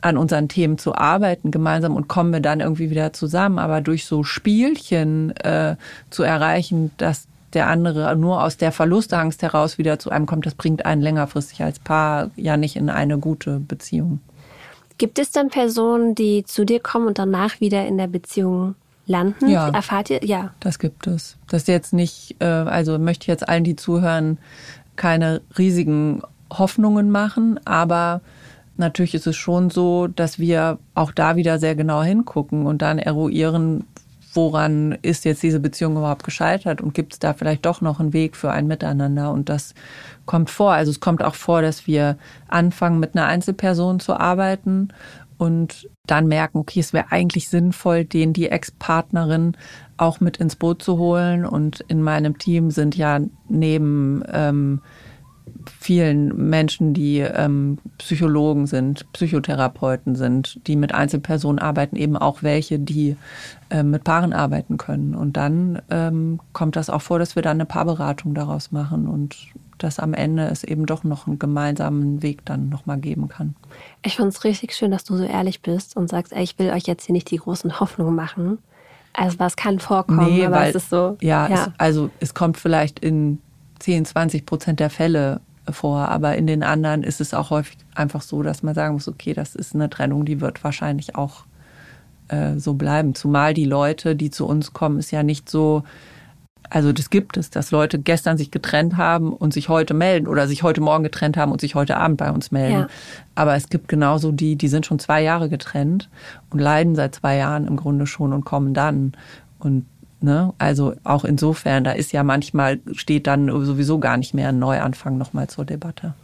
an unseren Themen zu arbeiten gemeinsam und kommen wir dann irgendwie wieder zusammen. Aber durch so Spielchen äh, zu erreichen, dass der andere nur aus der Verlustangst heraus wieder zu einem kommt, das bringt einen längerfristig als Paar ja nicht in eine gute Beziehung. Gibt es dann Personen, die zu dir kommen und danach wieder in der Beziehung landen? Ja. Erfahrt ihr? Ja. Das gibt es. Das ist jetzt nicht, äh, also möchte ich jetzt allen, die zuhören, keine riesigen Hoffnungen machen, aber natürlich ist es schon so, dass wir auch da wieder sehr genau hingucken und dann eruieren, woran ist jetzt diese Beziehung überhaupt gescheitert und gibt es da vielleicht doch noch einen Weg für ein Miteinander? Und das kommt vor. Also es kommt auch vor, dass wir anfangen, mit einer Einzelperson zu arbeiten und dann merken, okay, es wäre eigentlich sinnvoll, den die Ex-Partnerin auch mit ins Boot zu holen. Und in meinem Team sind ja neben ähm, vielen Menschen, die ähm, Psychologen sind, Psychotherapeuten sind, die mit Einzelpersonen arbeiten, eben auch welche, die äh, mit Paaren arbeiten können. Und dann ähm, kommt das auch vor, dass wir dann eine Paarberatung daraus machen und dass am Ende es eben doch noch einen gemeinsamen Weg dann nochmal geben kann. Ich finde es richtig schön, dass du so ehrlich bist und sagst, ey, ich will euch jetzt hier nicht die großen Hoffnungen machen. Also was kann vorkommen, nee, aber weil, es ist so. Ja, ja. Es, also es kommt vielleicht in 10, 20 Prozent der Fälle vor. Aber in den anderen ist es auch häufig einfach so, dass man sagen muss, okay, das ist eine Trennung, die wird wahrscheinlich auch äh, so bleiben. Zumal die Leute, die zu uns kommen, ist ja nicht so, also das gibt es, dass Leute gestern sich getrennt haben und sich heute melden oder sich heute Morgen getrennt haben und sich heute Abend bei uns melden. Ja. Aber es gibt genauso die, die sind schon zwei Jahre getrennt und leiden seit zwei Jahren im Grunde schon und kommen dann. Und Ne? Also auch insofern, da ist ja manchmal, steht dann sowieso gar nicht mehr ein Neuanfang nochmal zur Debatte.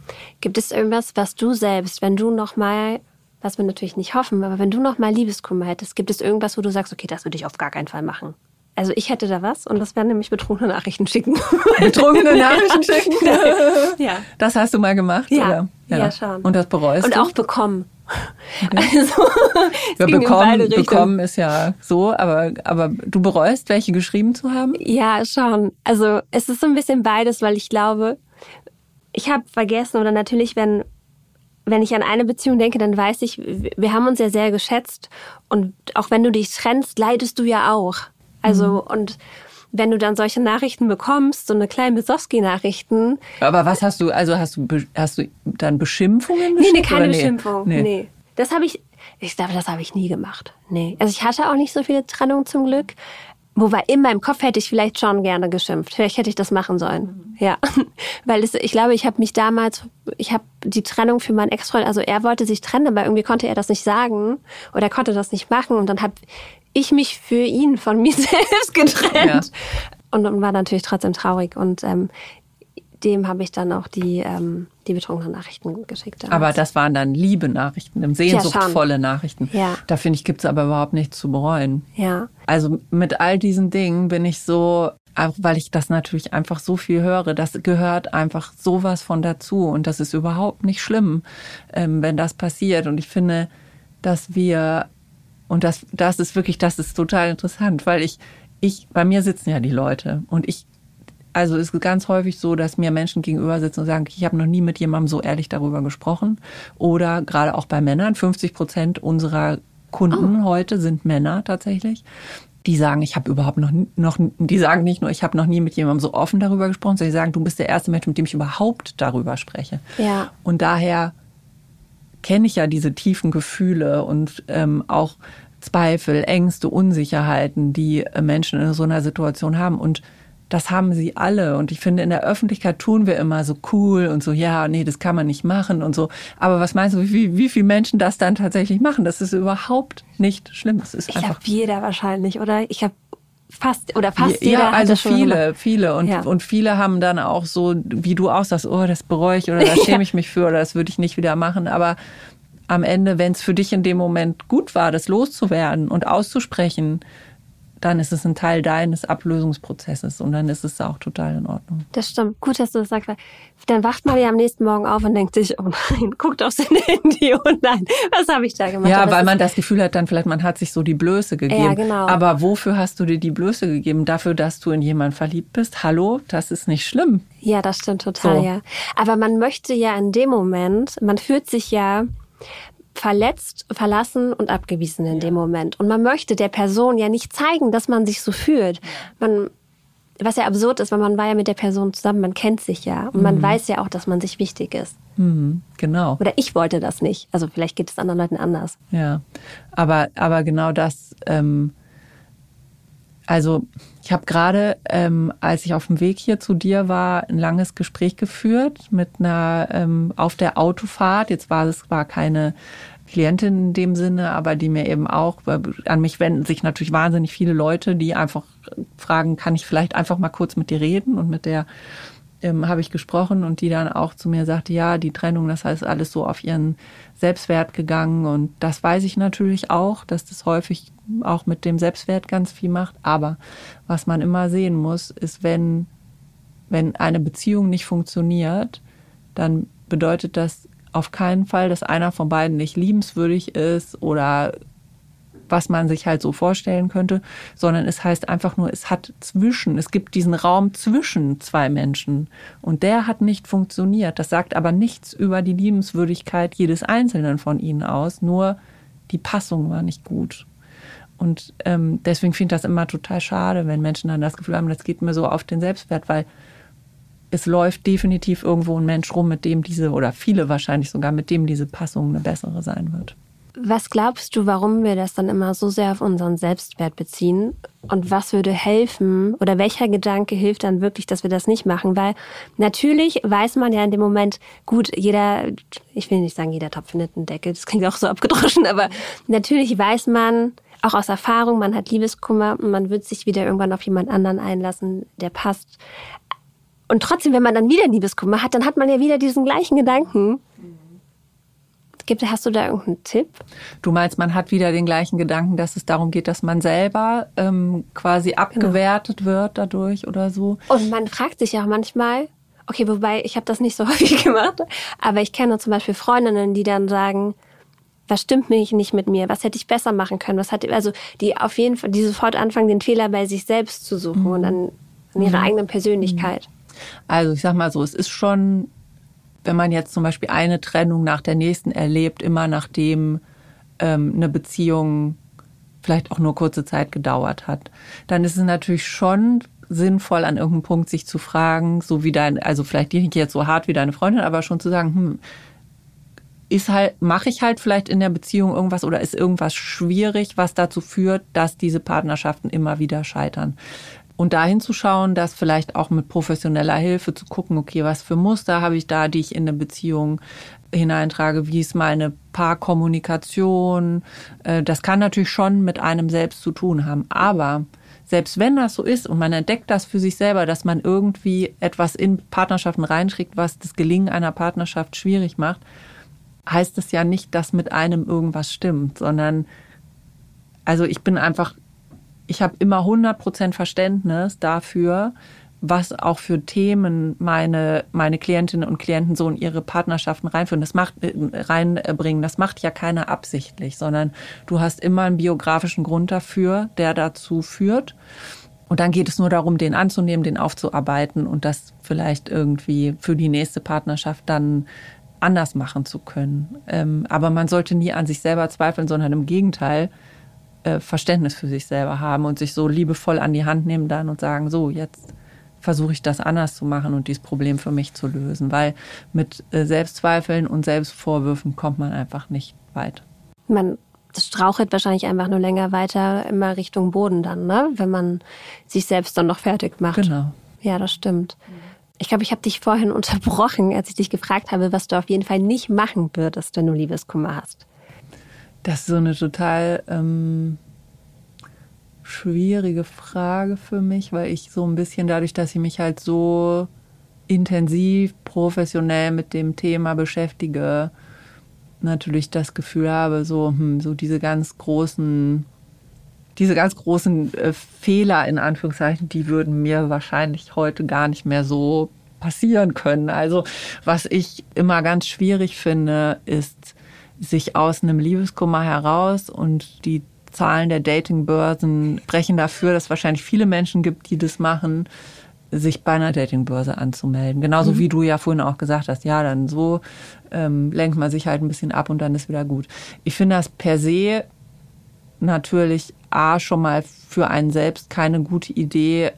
Gibt es irgendwas, was du selbst, wenn du nochmal, was wir natürlich nicht hoffen, aber wenn du nochmal Liebeskummer hättest, gibt es irgendwas, wo du sagst, okay, das würde ich auf gar keinen Fall machen? Also ich hätte da was und das wären nämlich betrunkene Nachrichten schicken. Betrunkene Nachrichten schicken? ja. Das hast du mal gemacht? Ja, oder? ja. ja schon. Und das bereust und du? Und auch bekommen. Also, ja, bekommen, bekommen ist ja so, aber, aber du bereust, welche geschrieben zu haben? Ja, schon. Also es ist so ein bisschen beides, weil ich glaube, ich habe vergessen oder natürlich, wenn wenn ich an eine Beziehung denke, dann weiß ich, wir haben uns ja sehr geschätzt und auch wenn du dich trennst, leidest du ja auch. Also mhm. und wenn du dann solche Nachrichten bekommst, so eine kleine Besowski-Nachrichten. Aber was hast du, also hast du, hast du dann Beschimpfungen? Nee, nee, keine Beschimpfung. Nee. nee. Das habe ich, ich glaube, das habe ich nie gemacht. Nee. Also ich hatte auch nicht so viele Trennungen zum Glück. Wobei in meinem Kopf hätte ich vielleicht schon gerne geschimpft. Vielleicht hätte ich das machen sollen. Mhm. Ja, weil es, ich glaube, ich habe mich damals, ich habe die Trennung für meinen Ex-Freund, also er wollte sich trennen, aber irgendwie konnte er das nicht sagen oder er konnte das nicht machen und dann habe ich mich für ihn von mir selbst getrennt. Ja. Und, und war natürlich trotzdem traurig. Und ähm, dem habe ich dann auch die, ähm, die betrunkenen Nachrichten geschickt. Damals. Aber das waren dann liebe Nachrichten, sehnsuchtvolle ja, Nachrichten. Ja. Da finde ich, gibt es aber überhaupt nichts zu bereuen. Ja. Also mit all diesen Dingen bin ich so, weil ich das natürlich einfach so viel höre, das gehört einfach sowas von dazu. Und das ist überhaupt nicht schlimm, ähm, wenn das passiert. Und ich finde, dass wir und das, das ist wirklich, das ist total interessant, weil ich, ich, bei mir sitzen ja die Leute und ich, also es ist ganz häufig so, dass mir Menschen gegenüber sitzen und sagen, ich habe noch nie mit jemandem so ehrlich darüber gesprochen. Oder gerade auch bei Männern, 50 Prozent unserer Kunden oh. heute sind Männer tatsächlich. die sagen, ich habe überhaupt noch, noch, die sagen nicht nur, ich habe noch nie mit jemandem so offen darüber gesprochen, sondern die sagen, du bist der erste Mensch, mit dem ich überhaupt darüber spreche. Ja. Und daher kenne ich ja diese tiefen Gefühle und ähm, auch Zweifel, Ängste, Unsicherheiten, die äh, Menschen in so einer Situation haben. Und das haben sie alle. Und ich finde, in der Öffentlichkeit tun wir immer so cool und so, ja, nee, das kann man nicht machen und so. Aber was meinst du, wie, wie viele Menschen das dann tatsächlich machen? Das ist überhaupt nicht schlimm. Es ist ich habe jeder wahrscheinlich, oder? Ich habe fast oder fast ja, jeder. Ja, also viele, gemacht. viele. Und, Ja. und viele haben dann auch so, wie du auch sagst, oh, das bereue ich oder da schäme ich mich für oder das würde ich nicht wieder machen. Aber am Ende, wenn es für dich in dem Moment gut war, das loszuwerden und auszusprechen, dann ist es ein Teil deines Ablösungsprozesses und dann ist es auch total in Ordnung. Das stimmt. Gut, dass du das sagst. Dann wacht man ja am nächsten Morgen auf und denkt sich, oh nein, guckt auf sein Handy, oh nein, was habe ich da gemacht? Ja, weil man das Gefühl hat, dann vielleicht man hat sich so die Blöße gegeben. Ja, genau. Aber wofür hast du dir die Blöße gegeben? Dafür, dass du in jemanden verliebt bist? Hallo, das ist nicht schlimm. Ja, das stimmt total, So. ja. Aber man möchte ja in dem Moment, man fühlt sich ja verletzt, verlassen und abgewiesen in dem Moment. Und man möchte der Person ja nicht zeigen, dass man sich so fühlt. Man, was ja absurd ist, weil man war ja mit der Person zusammen, man kennt sich ja und man weiß ja auch, dass man sich wichtig ist. Mhm, genau. Oder ich wollte das nicht. Also vielleicht geht es anderen Leuten anders. Ja, aber, aber genau das, ähm, also ich habe gerade, ähm, als ich auf dem Weg hier zu dir war, ein langes Gespräch geführt mit einer ähm, auf der Autofahrt. Jetzt war es war keine Klientin in dem Sinne, aber die mir eben auch weil an mich wenden sich natürlich wahnsinnig viele Leute, die einfach fragen, kann ich vielleicht einfach mal kurz mit dir reden? Und mit der ähm, habe ich gesprochen und die dann auch zu mir sagte, ja, die Trennung, das heißt alles so auf ihren Selbstwert gegangen und das weiß ich natürlich auch, dass das häufig auch mit dem Selbstwert ganz viel macht. Aber was man immer sehen muss, ist, wenn, wenn eine Beziehung nicht funktioniert, dann bedeutet das auf keinen Fall, dass einer von beiden nicht liebenswürdig ist oder was man sich halt so vorstellen könnte, sondern es heißt einfach nur, es hat zwischen, es gibt diesen Raum zwischen zwei Menschen und der hat nicht funktioniert. Das sagt aber nichts über die Liebenswürdigkeit jedes Einzelnen von ihnen aus, nur die Passung war nicht gut. Und ähm, deswegen finde ich das immer total schade, wenn Menschen dann das Gefühl haben, das geht mir so auf den Selbstwert, weil es läuft definitiv irgendwo ein Mensch rum, mit dem diese, oder viele wahrscheinlich sogar, mit dem diese Passung eine bessere sein wird. Was glaubst du, warum wir das dann immer so sehr auf unseren Selbstwert beziehen? Und was würde helfen oder welcher Gedanke hilft dann wirklich, dass wir das nicht machen? Weil natürlich weiß man ja in dem Moment, gut, jeder, ich will nicht sagen, jeder Topf findet einen Deckel, das klingt auch so abgedroschen, aber natürlich weiß man, auch aus Erfahrung, man hat Liebeskummer und man wird sich wieder irgendwann auf jemand anderen einlassen, der passt. Und trotzdem, wenn man dann wieder Liebeskummer hat, dann hat man ja wieder diesen gleichen Gedanken. Gibt, hast du da irgendeinen Tipp? Du meinst, man hat wieder den gleichen Gedanken, dass es darum geht, dass man selber ähm, quasi abgewertet wird dadurch oder so. Und man fragt sich ja auch manchmal, okay, wobei ich habe das nicht so häufig gemacht, aber ich kenne zum Beispiel Freundinnen, die dann sagen, was stimmt mich nicht mit mir? Was hätte ich besser machen können? Was hat also die auf jeden Fall, die sofort anfangen, den Fehler bei sich selbst zu suchen und an, an ihrer eigenen Persönlichkeit. Also ich sag mal so, es ist schon, wenn man jetzt zum Beispiel eine Trennung nach der nächsten erlebt, immer nachdem ähm, eine Beziehung vielleicht auch nur kurze Zeit gedauert hat, dann ist es natürlich schon sinnvoll, an irgendeinem Punkt sich zu fragen, so wie dein, also vielleicht nicht jetzt so hart wie deine Freundin, aber schon zu sagen, hm, ist halt, mache ich halt vielleicht in der Beziehung irgendwas oder ist irgendwas schwierig, was dazu führt, dass diese Partnerschaften immer wieder scheitern. Und dahin zu schauen, dass vielleicht auch mit professioneller Hilfe zu gucken, okay, was für Muster habe ich da, die ich in eine Beziehung hineintrage, wie ist meine Paarkommunikation. Äh, Das kann natürlich schon mit einem selbst zu tun haben. Aber selbst wenn das so ist und man entdeckt das für sich selber, dass man irgendwie etwas in Partnerschaften reinträgt, was das Gelingen einer Partnerschaft schwierig macht, heißt es ja nicht, dass mit einem irgendwas stimmt, sondern also ich bin einfach, ich habe immer 100% Verständnis dafür, was auch für Themen meine, meine Klientinnen und Klienten so in ihre Partnerschaften reinführen, das macht, äh, reinbringen. Das macht ja keiner absichtlich, sondern du hast immer einen biografischen Grund dafür, der dazu führt. Und dann geht es nur darum, den anzunehmen, den aufzuarbeiten und das vielleicht irgendwie für die nächste Partnerschaft dann anders machen zu können. Ähm, aber man sollte nie an sich selber zweifeln, sondern im Gegenteil äh, Verständnis für sich selber haben und sich so liebevoll an die Hand nehmen dann und sagen, so, jetzt versuche ich das anders zu machen und dieses Problem für mich zu lösen, weil mit äh, Selbstzweifeln und Selbstvorwürfen kommt man einfach nicht weit. Man strauchelt wahrscheinlich einfach nur länger weiter immer Richtung Boden dann, ne? wenn man sich selbst dann noch fertig macht. Genau. Ja, das stimmt. Ich glaube, ich habe dich vorhin unterbrochen, als ich dich gefragt habe, was du auf jeden Fall nicht machen würdest, wenn du Liebeskummer hast. Das ist so eine total ähm, schwierige Frage für mich, weil ich so ein bisschen dadurch, dass ich mich halt so intensiv, professionell mit dem Thema beschäftige, natürlich das Gefühl habe, so, hm, so diese ganz großen, diese ganz großen äh, Fehler in Anführungszeichen, die würden mir wahrscheinlich heute gar nicht mehr so passieren können. Also was ich immer ganz schwierig finde, ist sich aus einem Liebeskummer heraus und die Zahlen der Datingbörsen sprechen dafür, dass es wahrscheinlich viele Menschen gibt, die das machen, sich bei einer Datingbörse anzumelden. Genauso mhm. wie du ja vorhin auch gesagt hast, ja, dann so ähm, lenkt man sich halt ein bisschen ab und dann ist wieder gut. Ich finde das per se natürlich A schon mal für einen selbst keine gute Idee,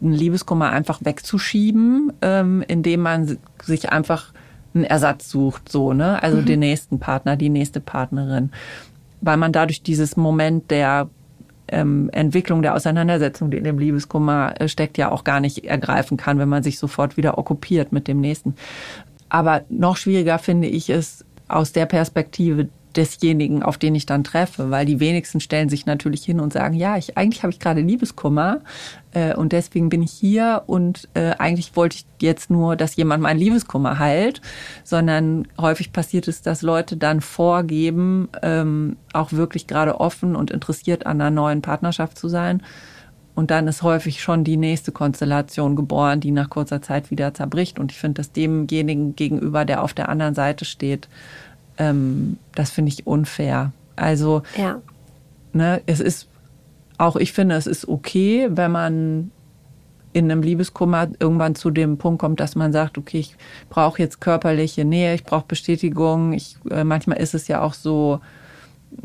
einen Liebeskummer einfach wegzuschieben, ähm, indem man sich einfach einen Ersatz sucht, so, ne? Also mhm. den nächsten Partner, die nächste Partnerin weil man dadurch dieses Moment der ähm, Entwicklung der Auseinandersetzung, die in dem Liebeskummer äh, steckt, ja auch gar nicht ergreifen kann, wenn man sich sofort wieder okkupiert mit dem nächsten. Aber noch schwieriger finde ich es aus der Perspektive desjenigen, auf den ich dann treffe, weil die wenigsten stellen sich natürlich hin und sagen, ja, ich eigentlich habe ich gerade Liebeskummer äh, und deswegen bin ich hier und äh, eigentlich wollte ich jetzt nur, dass jemand meinen Liebeskummer heilt, sondern häufig passiert es, dass Leute dann vorgeben, ähm, auch wirklich gerade offen und interessiert an einer neuen Partnerschaft zu sein. Und dann ist häufig schon die nächste Konstellation geboren, die nach kurzer Zeit wieder zerbricht. Und ich finde, dass demjenigen gegenüber, der auf der anderen Seite steht, ähm, das finde ich unfair. Also, ja. ne, es ist, auch ich finde, es ist okay, wenn man in einem Liebeskummer irgendwann zu dem Punkt kommt, dass man sagt, okay, ich brauche jetzt körperliche Nähe, ich brauche Bestätigung. Ich, äh, manchmal ist es ja auch so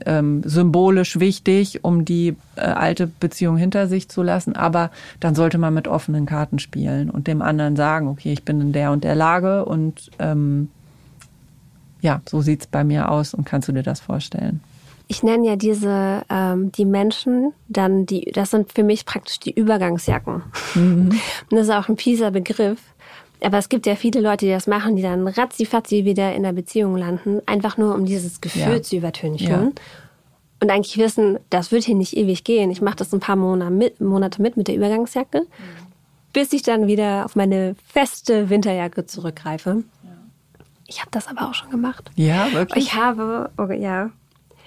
ähm, symbolisch wichtig, um die äh, alte Beziehung hinter sich zu lassen. Aber dann sollte man mit offenen Karten spielen und dem anderen sagen, okay, ich bin in der und der Lage und ähm, ja, so sieht es bei mir aus und kannst du dir das vorstellen? Ich nenne ja diese, ähm, die Menschen, dann die, das sind für mich praktisch die Übergangsjacken. Mhm. Und das ist auch ein fieser Begriff. Aber es gibt ja viele Leute, die das machen, die dann ratzifatzi wieder in der Beziehung landen, einfach nur um dieses Gefühl ja. zu übertünchen. Ja. Und eigentlich wissen, das wird hier nicht ewig gehen. Ich mache das ein paar Monate mit, Monate mit mit der Übergangsjacke, mhm. bis ich dann wieder auf meine feste Winterjacke zurückgreife. Ich habe das aber auch schon gemacht. Ja, wirklich? Ich habe, okay, ja.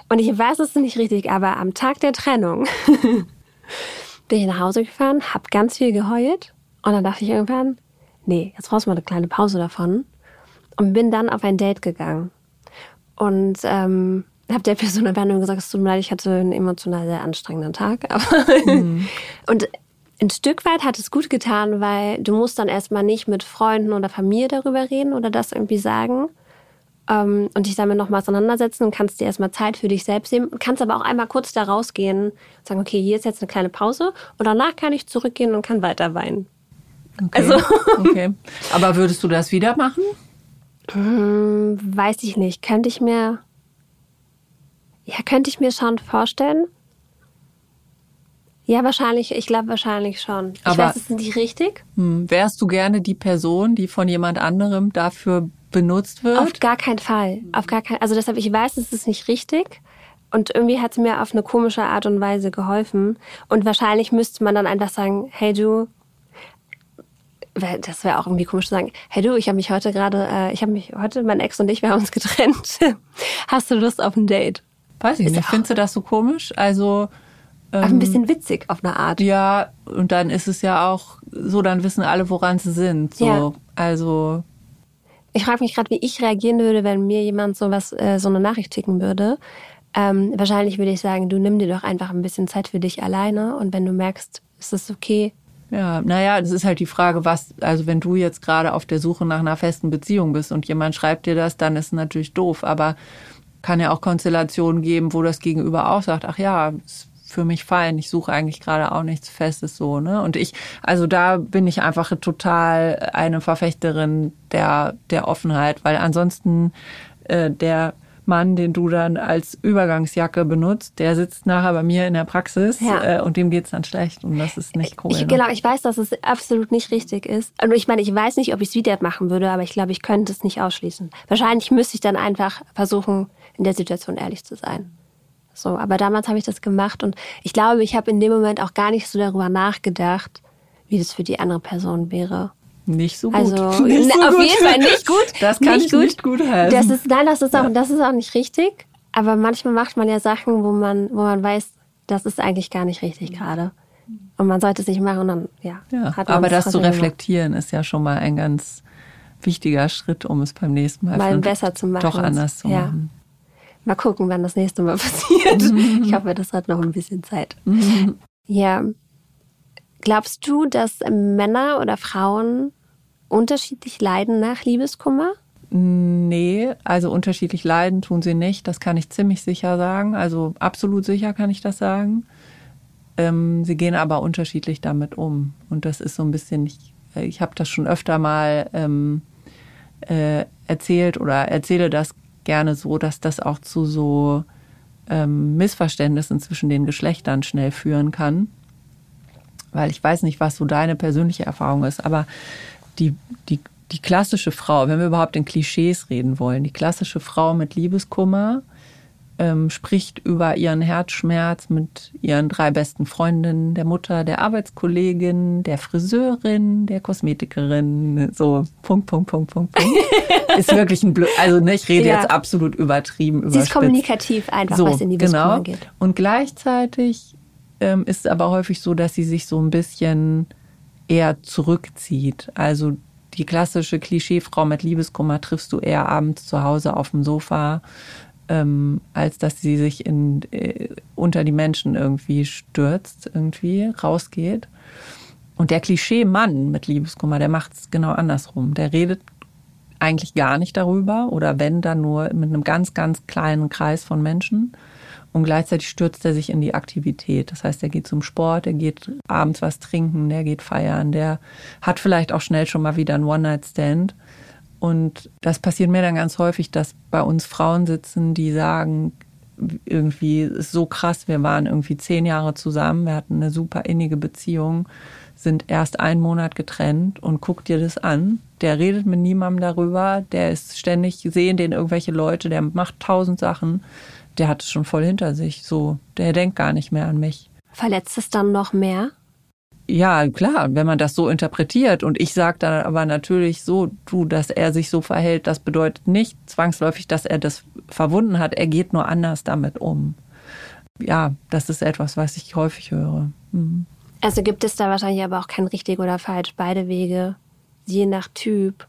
Und ich weiß es nicht richtig, aber am Tag der Trennung bin ich nach Hause gefahren, habe ganz viel geheult und dann dachte ich irgendwann, nee, jetzt brauchst du mal eine kleine Pause davon und bin dann auf ein Date gegangen und ähm, habe der Person einfach nur gesagt, es tut mir leid, ich hatte einen emotional sehr anstrengenden Tag. Mhm. und ein Stück weit hat es gut getan, weil du musst dann erstmal nicht mit Freunden oder Familie darüber reden oder das irgendwie sagen ähm, und dich damit nochmal auseinandersetzen und kannst dir erstmal Zeit für dich selbst nehmen kannst aber auch einmal kurz da rausgehen und sagen, okay, hier ist jetzt eine kleine Pause und danach kann ich zurückgehen und kann weiter weinen. Okay. Also. okay. Aber würdest du das wieder machen? Hm, weiß ich nicht. Könnte ich mir, ja, könnte ich mir schon vorstellen. Ja, wahrscheinlich. Ich glaube wahrscheinlich schon. Ich Aber, weiß, es ist nicht richtig. Hm, wärst du gerne die Person, die von jemand anderem dafür benutzt wird? Auf gar keinen Fall. Auf gar keinen. Also deshalb, ich weiß, es ist nicht richtig. Und irgendwie hat es mir auf eine komische Art und Weise geholfen. Und wahrscheinlich müsste man dann einfach sagen, hey du, das wäre auch irgendwie komisch zu sagen, hey du, ich habe mich heute gerade, äh, ich habe mich heute, mein Ex und ich, wir haben uns getrennt. Hast du Lust auf ein Date? Weiß ich ist nicht. Findest du das so komisch? Also ähm, ein bisschen witzig auf eine Art. Ja, und dann ist es ja auch so, dann wissen alle, woran sie sind. So, ja. also. Ich frage mich gerade, wie ich reagieren würde, wenn mir jemand so was, äh, so eine Nachricht schicken würde. Ähm, wahrscheinlich würde ich sagen, du nimm dir doch einfach ein bisschen Zeit für dich alleine und wenn du merkst, ist es okay. Ja, naja, das ist halt die Frage, was, also wenn du jetzt gerade auf der Suche nach einer festen Beziehung bist und jemand schreibt dir das, dann ist es natürlich doof. Aber kann ja auch Konstellationen geben, wo das Gegenüber auch sagt, ach ja, ist für mich fein, ich suche eigentlich gerade auch nichts Festes so, ne? Und ich, also da bin ich einfach total eine Verfechterin der, der Offenheit, weil ansonsten äh, der Mann, den du dann als Übergangsjacke benutzt, der sitzt nachher bei mir in der Praxis Ja. äh, und dem geht's dann schlecht und das ist nicht cool. Ich, ne? genau, ich weiß, dass es absolut nicht richtig ist. Und ich meine, ich weiß nicht, ob ich es wieder machen würde, aber ich glaube, ich könnte es nicht ausschließen. Wahrscheinlich müsste ich dann einfach versuchen, in der Situation ehrlich zu sein. So, aber damals habe ich das gemacht und ich glaube, ich habe in dem Moment auch gar nicht so darüber nachgedacht, wie das für die andere Person wäre. Nicht so gut. Also nicht ne, auf jeden Fall nicht gut. Das kann nicht ich nicht gut heißen. Das ist, nein, das ist auch, das ist auch nicht richtig. Aber manchmal macht man ja Sachen, wo man, wo man weiß, das ist eigentlich gar nicht richtig gerade. Und man sollte es nicht machen und dann, ja. ja, hat man aber es das zu trotzdem gemacht. reflektieren ist ja schon mal ein ganz wichtiger Schritt, um es beim nächsten Mal Mal besser zu machen. doch anders zu Ja. machen. Mal gucken, wann das nächste Mal passiert. Ich hoffe, das hat noch ein bisschen Zeit. Ja. Glaubst du, dass Männer oder Frauen unterschiedlich leiden nach Liebeskummer? Nee, also unterschiedlich leiden tun sie nicht. Das kann ich ziemlich sicher sagen. Also absolut sicher kann ich das sagen. Ähm, sie gehen aber unterschiedlich damit um. Und das ist so ein bisschen, ich, ich habe das schon öfter mal ähm, äh, erzählt oder erzähle das gerne so, dass das auch zu so ähm, Missverständnissen zwischen den Geschlechtern schnell führen kann. Weil ich weiß nicht, was so deine persönliche Erfahrung ist, aber die, die, die klassische Frau, wenn wir überhaupt in Klischees reden wollen, die klassische Frau mit Liebeskummer ähm, spricht über ihren Herzschmerz mit ihren drei besten Freundinnen, der Mutter, der Arbeitskollegin, der Friseurin, der Kosmetikerin, so Punkt, Punkt, Punkt, Punkt, Punkt. ist wirklich ein Blöd. Also ne, ich rede Ja. jetzt absolut übertrieben. Sie ist überspitzt. kommunikativ einfach, was in Liebeskummer genau. geht. Und gleichzeitig ähm, ist es aber häufig so, dass sie sich so ein bisschen eher zurückzieht. Also die klassische Klischeefrau mit Liebeskummer triffst du eher abends zu Hause auf dem Sofa, ähm, als dass sie sich in, äh, unter die Menschen irgendwie stürzt, irgendwie rausgeht. Und der Klischee-Mann mit Liebeskummer, der macht es genau andersrum. Der redet eigentlich gar nicht darüber oder wenn dann nur mit einem ganz, ganz kleinen Kreis von Menschen. Und gleichzeitig stürzt er sich in die Aktivität. Das heißt, er geht zum Sport, er geht abends was trinken, der geht feiern, der hat vielleicht auch schnell schon mal wieder einen One-Night-Stand. Und das passiert mir dann ganz häufig, dass bei uns Frauen sitzen, die sagen, irgendwie ist so krass, wir waren irgendwie zehn Jahre zusammen, wir hatten eine super innige Beziehung, sind erst einen Monat getrennt und guck dir das an. Der redet mit niemandem darüber, der ist ständig, sehen den irgendwelche Leute, der macht tausend Sachen, der hat es schon voll hinter sich, so, der denkt gar nicht mehr an mich. Verletzt es dann noch mehr? Ja, klar, wenn man das so interpretiert. Und ich sage dann aber natürlich so, du, dass er sich so verhält, das bedeutet nicht zwangsläufig, dass er das verwunden hat. Er geht nur anders damit um. Ja, das ist etwas, was ich häufig höre. Mhm. Also gibt es da wahrscheinlich aber auch kein richtig oder falsch, beide Wege, je nach Typ.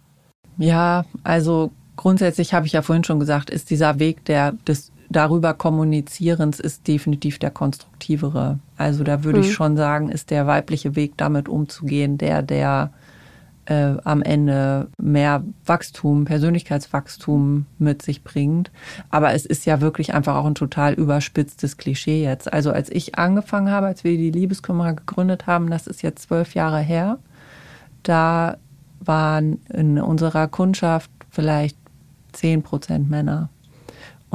Ja, also grundsätzlich habe ich ja vorhin schon gesagt, ist dieser Weg der, des darüber Kommunizierens ist definitiv der konstruktivere. Also da würde ich schon sagen, ist der weibliche Weg damit umzugehen, der, der äh, am Ende mehr Wachstum, Persönlichkeitswachstum mit sich bringt. Aber es ist ja wirklich einfach auch ein total überspitztes Klischee jetzt. Also als ich angefangen habe, als wir die Liebeskümmerer gegründet haben, das ist jetzt zwölf Jahre her, da waren in unserer Kundschaft vielleicht zehn Prozent Männer.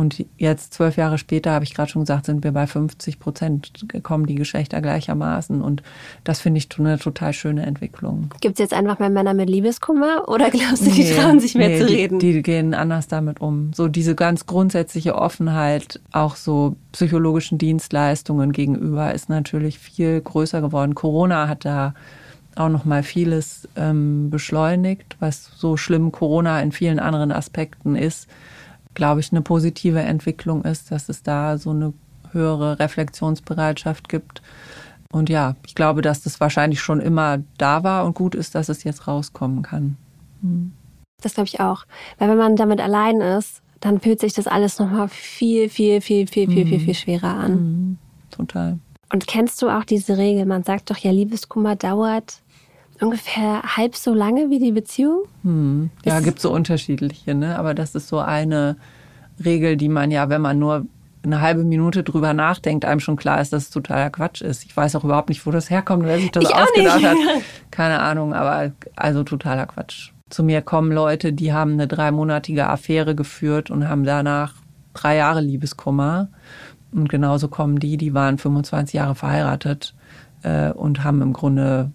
Und jetzt, zwölf Jahre später, habe ich gerade schon gesagt, sind wir bei 50 Prozent, kommen die Geschlechter gleichermaßen. Und das finde ich eine total schöne Entwicklung. Gibt es jetzt einfach mehr Männer mit Liebeskummer oder glaubst du, die Nee, trauen sich mehr nee, zu die, reden? Die gehen anders damit um. So diese ganz grundsätzliche Offenheit, auch so psychologischen Dienstleistungen gegenüber, ist natürlich viel größer geworden. Corona hat da auch noch mal vieles ähm, beschleunigt, was so schlimm Corona in vielen anderen Aspekten ist, glaube ich, eine positive Entwicklung ist, dass es da so eine höhere Reflexionsbereitschaft gibt. Und ja, ich glaube, dass das wahrscheinlich schon immer da war und gut ist, dass es jetzt rauskommen kann. Das glaube ich auch. Weil wenn man damit allein ist, dann fühlt sich das alles nochmal viel, viel, viel, viel, viel, viel, viel schwerer an. Mhm, total. Und kennst du auch diese Regel? Man sagt doch ja, Liebeskummer dauert ungefähr halb so lange wie die Beziehung. Hm. Ja, gibt so unterschiedliche, ne? Aber das ist so eine Regel, die man ja, wenn man nur eine halbe Minute drüber nachdenkt, einem schon klar ist, dass es totaler Quatsch ist. Ich weiß auch überhaupt nicht, wo das herkommt, wer sich das ich ausgedacht hat. Keine Ahnung, aber also totaler Quatsch. Zu mir kommen Leute, die haben eine dreimonatige Affäre geführt und haben danach drei Jahre Liebeskummer. Und genauso kommen die, die waren 25 Jahre verheiratet äh, und haben im Grunde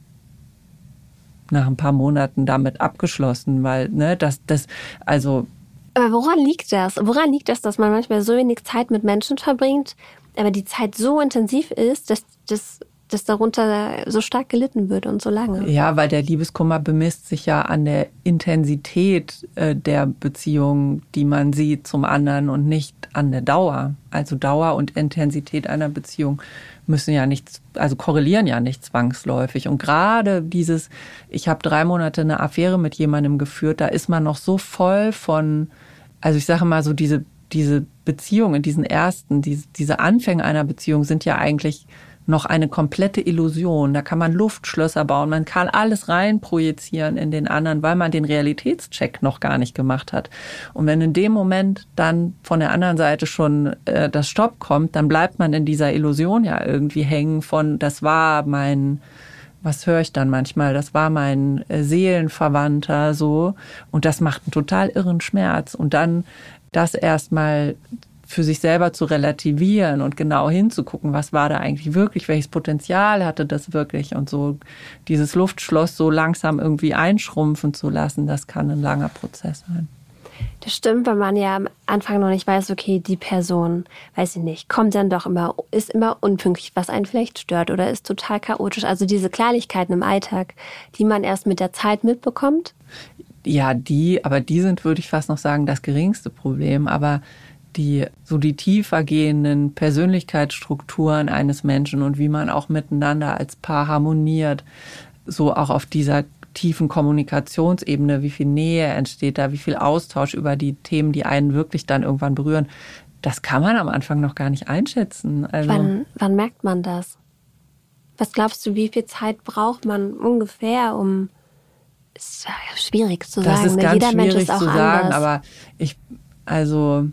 nach ein paar Monaten damit abgeschlossen, weil, ne, das, das, also aber woran liegt das? Woran liegt das, dass man manchmal so wenig Zeit mit Menschen verbringt, aber die Zeit so intensiv ist, dass, dass, dass darunter so stark gelitten wird und so lange? Ja, weil der Liebeskummer bemisst sich ja an der Intensität äh, der Beziehung, die man sieht zum anderen und nicht an der Dauer. Also Dauer und Intensität einer Beziehung müssen ja nichts, also korrelieren ja nicht zwangsläufig. Und gerade dieses, ich habe drei Monate eine Affäre mit jemandem geführt, da ist man noch so voll von also ich sage mal so, diese, diese Beziehungen, diesen ersten, diese, diese Anfänge einer Beziehung sind ja eigentlich noch eine komplette Illusion. Da kann man Luftschlösser bauen, man kann alles rein projizieren in den anderen, weil man den Realitätscheck noch gar nicht gemacht hat. Und wenn in dem Moment dann von der anderen Seite schon äh, das Stopp kommt, dann bleibt man in dieser Illusion ja irgendwie hängen von, das war mein was höre ich dann manchmal? Das war mein äh, Seelenverwandter so. Und das macht einen total irren Schmerz. Und dann das erstmal für sich selber zu relativieren und genau hinzugucken, was war da eigentlich wirklich, welches Potenzial hatte das wirklich und so dieses Luftschloss so langsam irgendwie einschrumpfen zu lassen, das kann ein langer Prozess sein. Das stimmt, weil man ja am Anfang noch nicht weiß, okay, die Person, weiß ich nicht, kommt dann doch immer, ist immer unpünktlich, was einen vielleicht stört oder ist total chaotisch. Also diese Kleinigkeiten im Alltag, die man erst mit der Zeit mitbekommt. Ja, die, aber die sind, würde ich fast noch sagen, das geringste Problem. Aber die, so die tiefer gehenden Persönlichkeitsstrukturen eines Menschen und wie man auch miteinander als Paar harmoniert, so auch auf dieser tiefen Kommunikationsebene, wie viel Nähe entsteht da, wie viel Austausch über die Themen, die einen wirklich dann irgendwann berühren. Das kann man am Anfang noch gar nicht einschätzen. Also wann, wann merkt man das? Was glaubst du, wie viel Zeit braucht man ungefähr, um ist schwierig zu das sagen. Ist ne? ganz Jeder schwierig Mensch ist auch zu sagen, anders. aber ich, also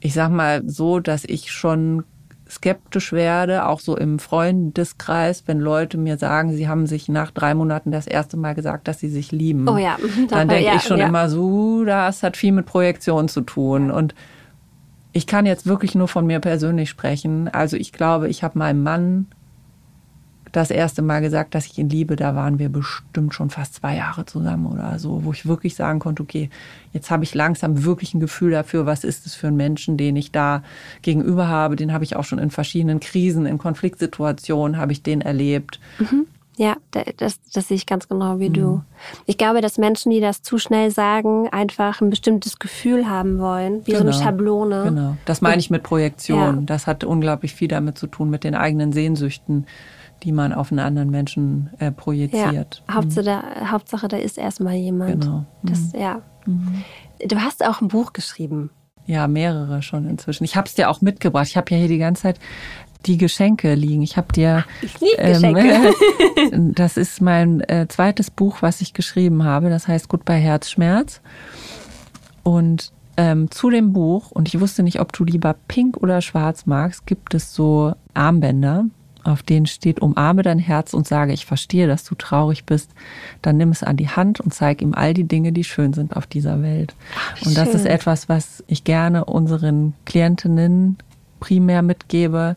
ich sag mal so, dass ich schon skeptisch werde, auch so im Freundeskreis, wenn Leute mir sagen, sie haben sich nach drei Monaten das erste Mal gesagt, dass sie sich lieben. Oh ja. Dann denke ja, ich schon ja. immer so, das hat viel mit Projektion zu tun. Und ich kann jetzt wirklich nur von mir persönlich sprechen. Also ich glaube, ich habe meinem Mann das erste Mal gesagt, dass ich ihn liebe, da waren wir bestimmt schon fast zwei Jahre zusammen oder so, wo ich wirklich sagen konnte, okay, jetzt habe ich langsam wirklich ein Gefühl dafür, was ist es für ein Menschen, den ich da gegenüber habe. Den habe ich auch schon in verschiedenen Krisen, in Konfliktsituationen habe ich den erlebt. Mhm. Ja, das, das sehe ich ganz genau wie mhm. du. Ich glaube, dass Menschen, die das zu schnell sagen, einfach ein bestimmtes Gefühl haben wollen, wie genau. so eine genau. Schablone. Genau, das meine ich mit Projektion. Ja. Das hat unglaublich viel damit zu tun, mit den eigenen Sehnsüchten die man auf einen anderen Menschen äh, projiziert. Ja, Hauptsache, mhm. da, Hauptsache, da ist erstmal jemand. Genau. Das, mhm. ja. Mhm. Du hast auch ein Buch geschrieben. Ja, mehrere schon inzwischen. Ich habe es dir auch mitgebracht. Ich habe ja hier die ganze Zeit die Geschenke liegen. Ich habe dir. Ich liebe ähm, Geschenke. das ist mein äh, zweites Buch, was ich geschrieben habe. Das heißt Gut bei Herzschmerz. Und ähm, zu dem Buch, und ich wusste nicht, ob du lieber pink oder schwarz magst, gibt es so Armbänder auf denen steht, umarme dein Herz und sage, ich verstehe, dass du traurig bist, dann nimm es an die Hand und zeig ihm all die Dinge, die schön sind auf dieser Welt. Ach, und das ist etwas, was ich gerne unseren Klientinnen primär mitgebe,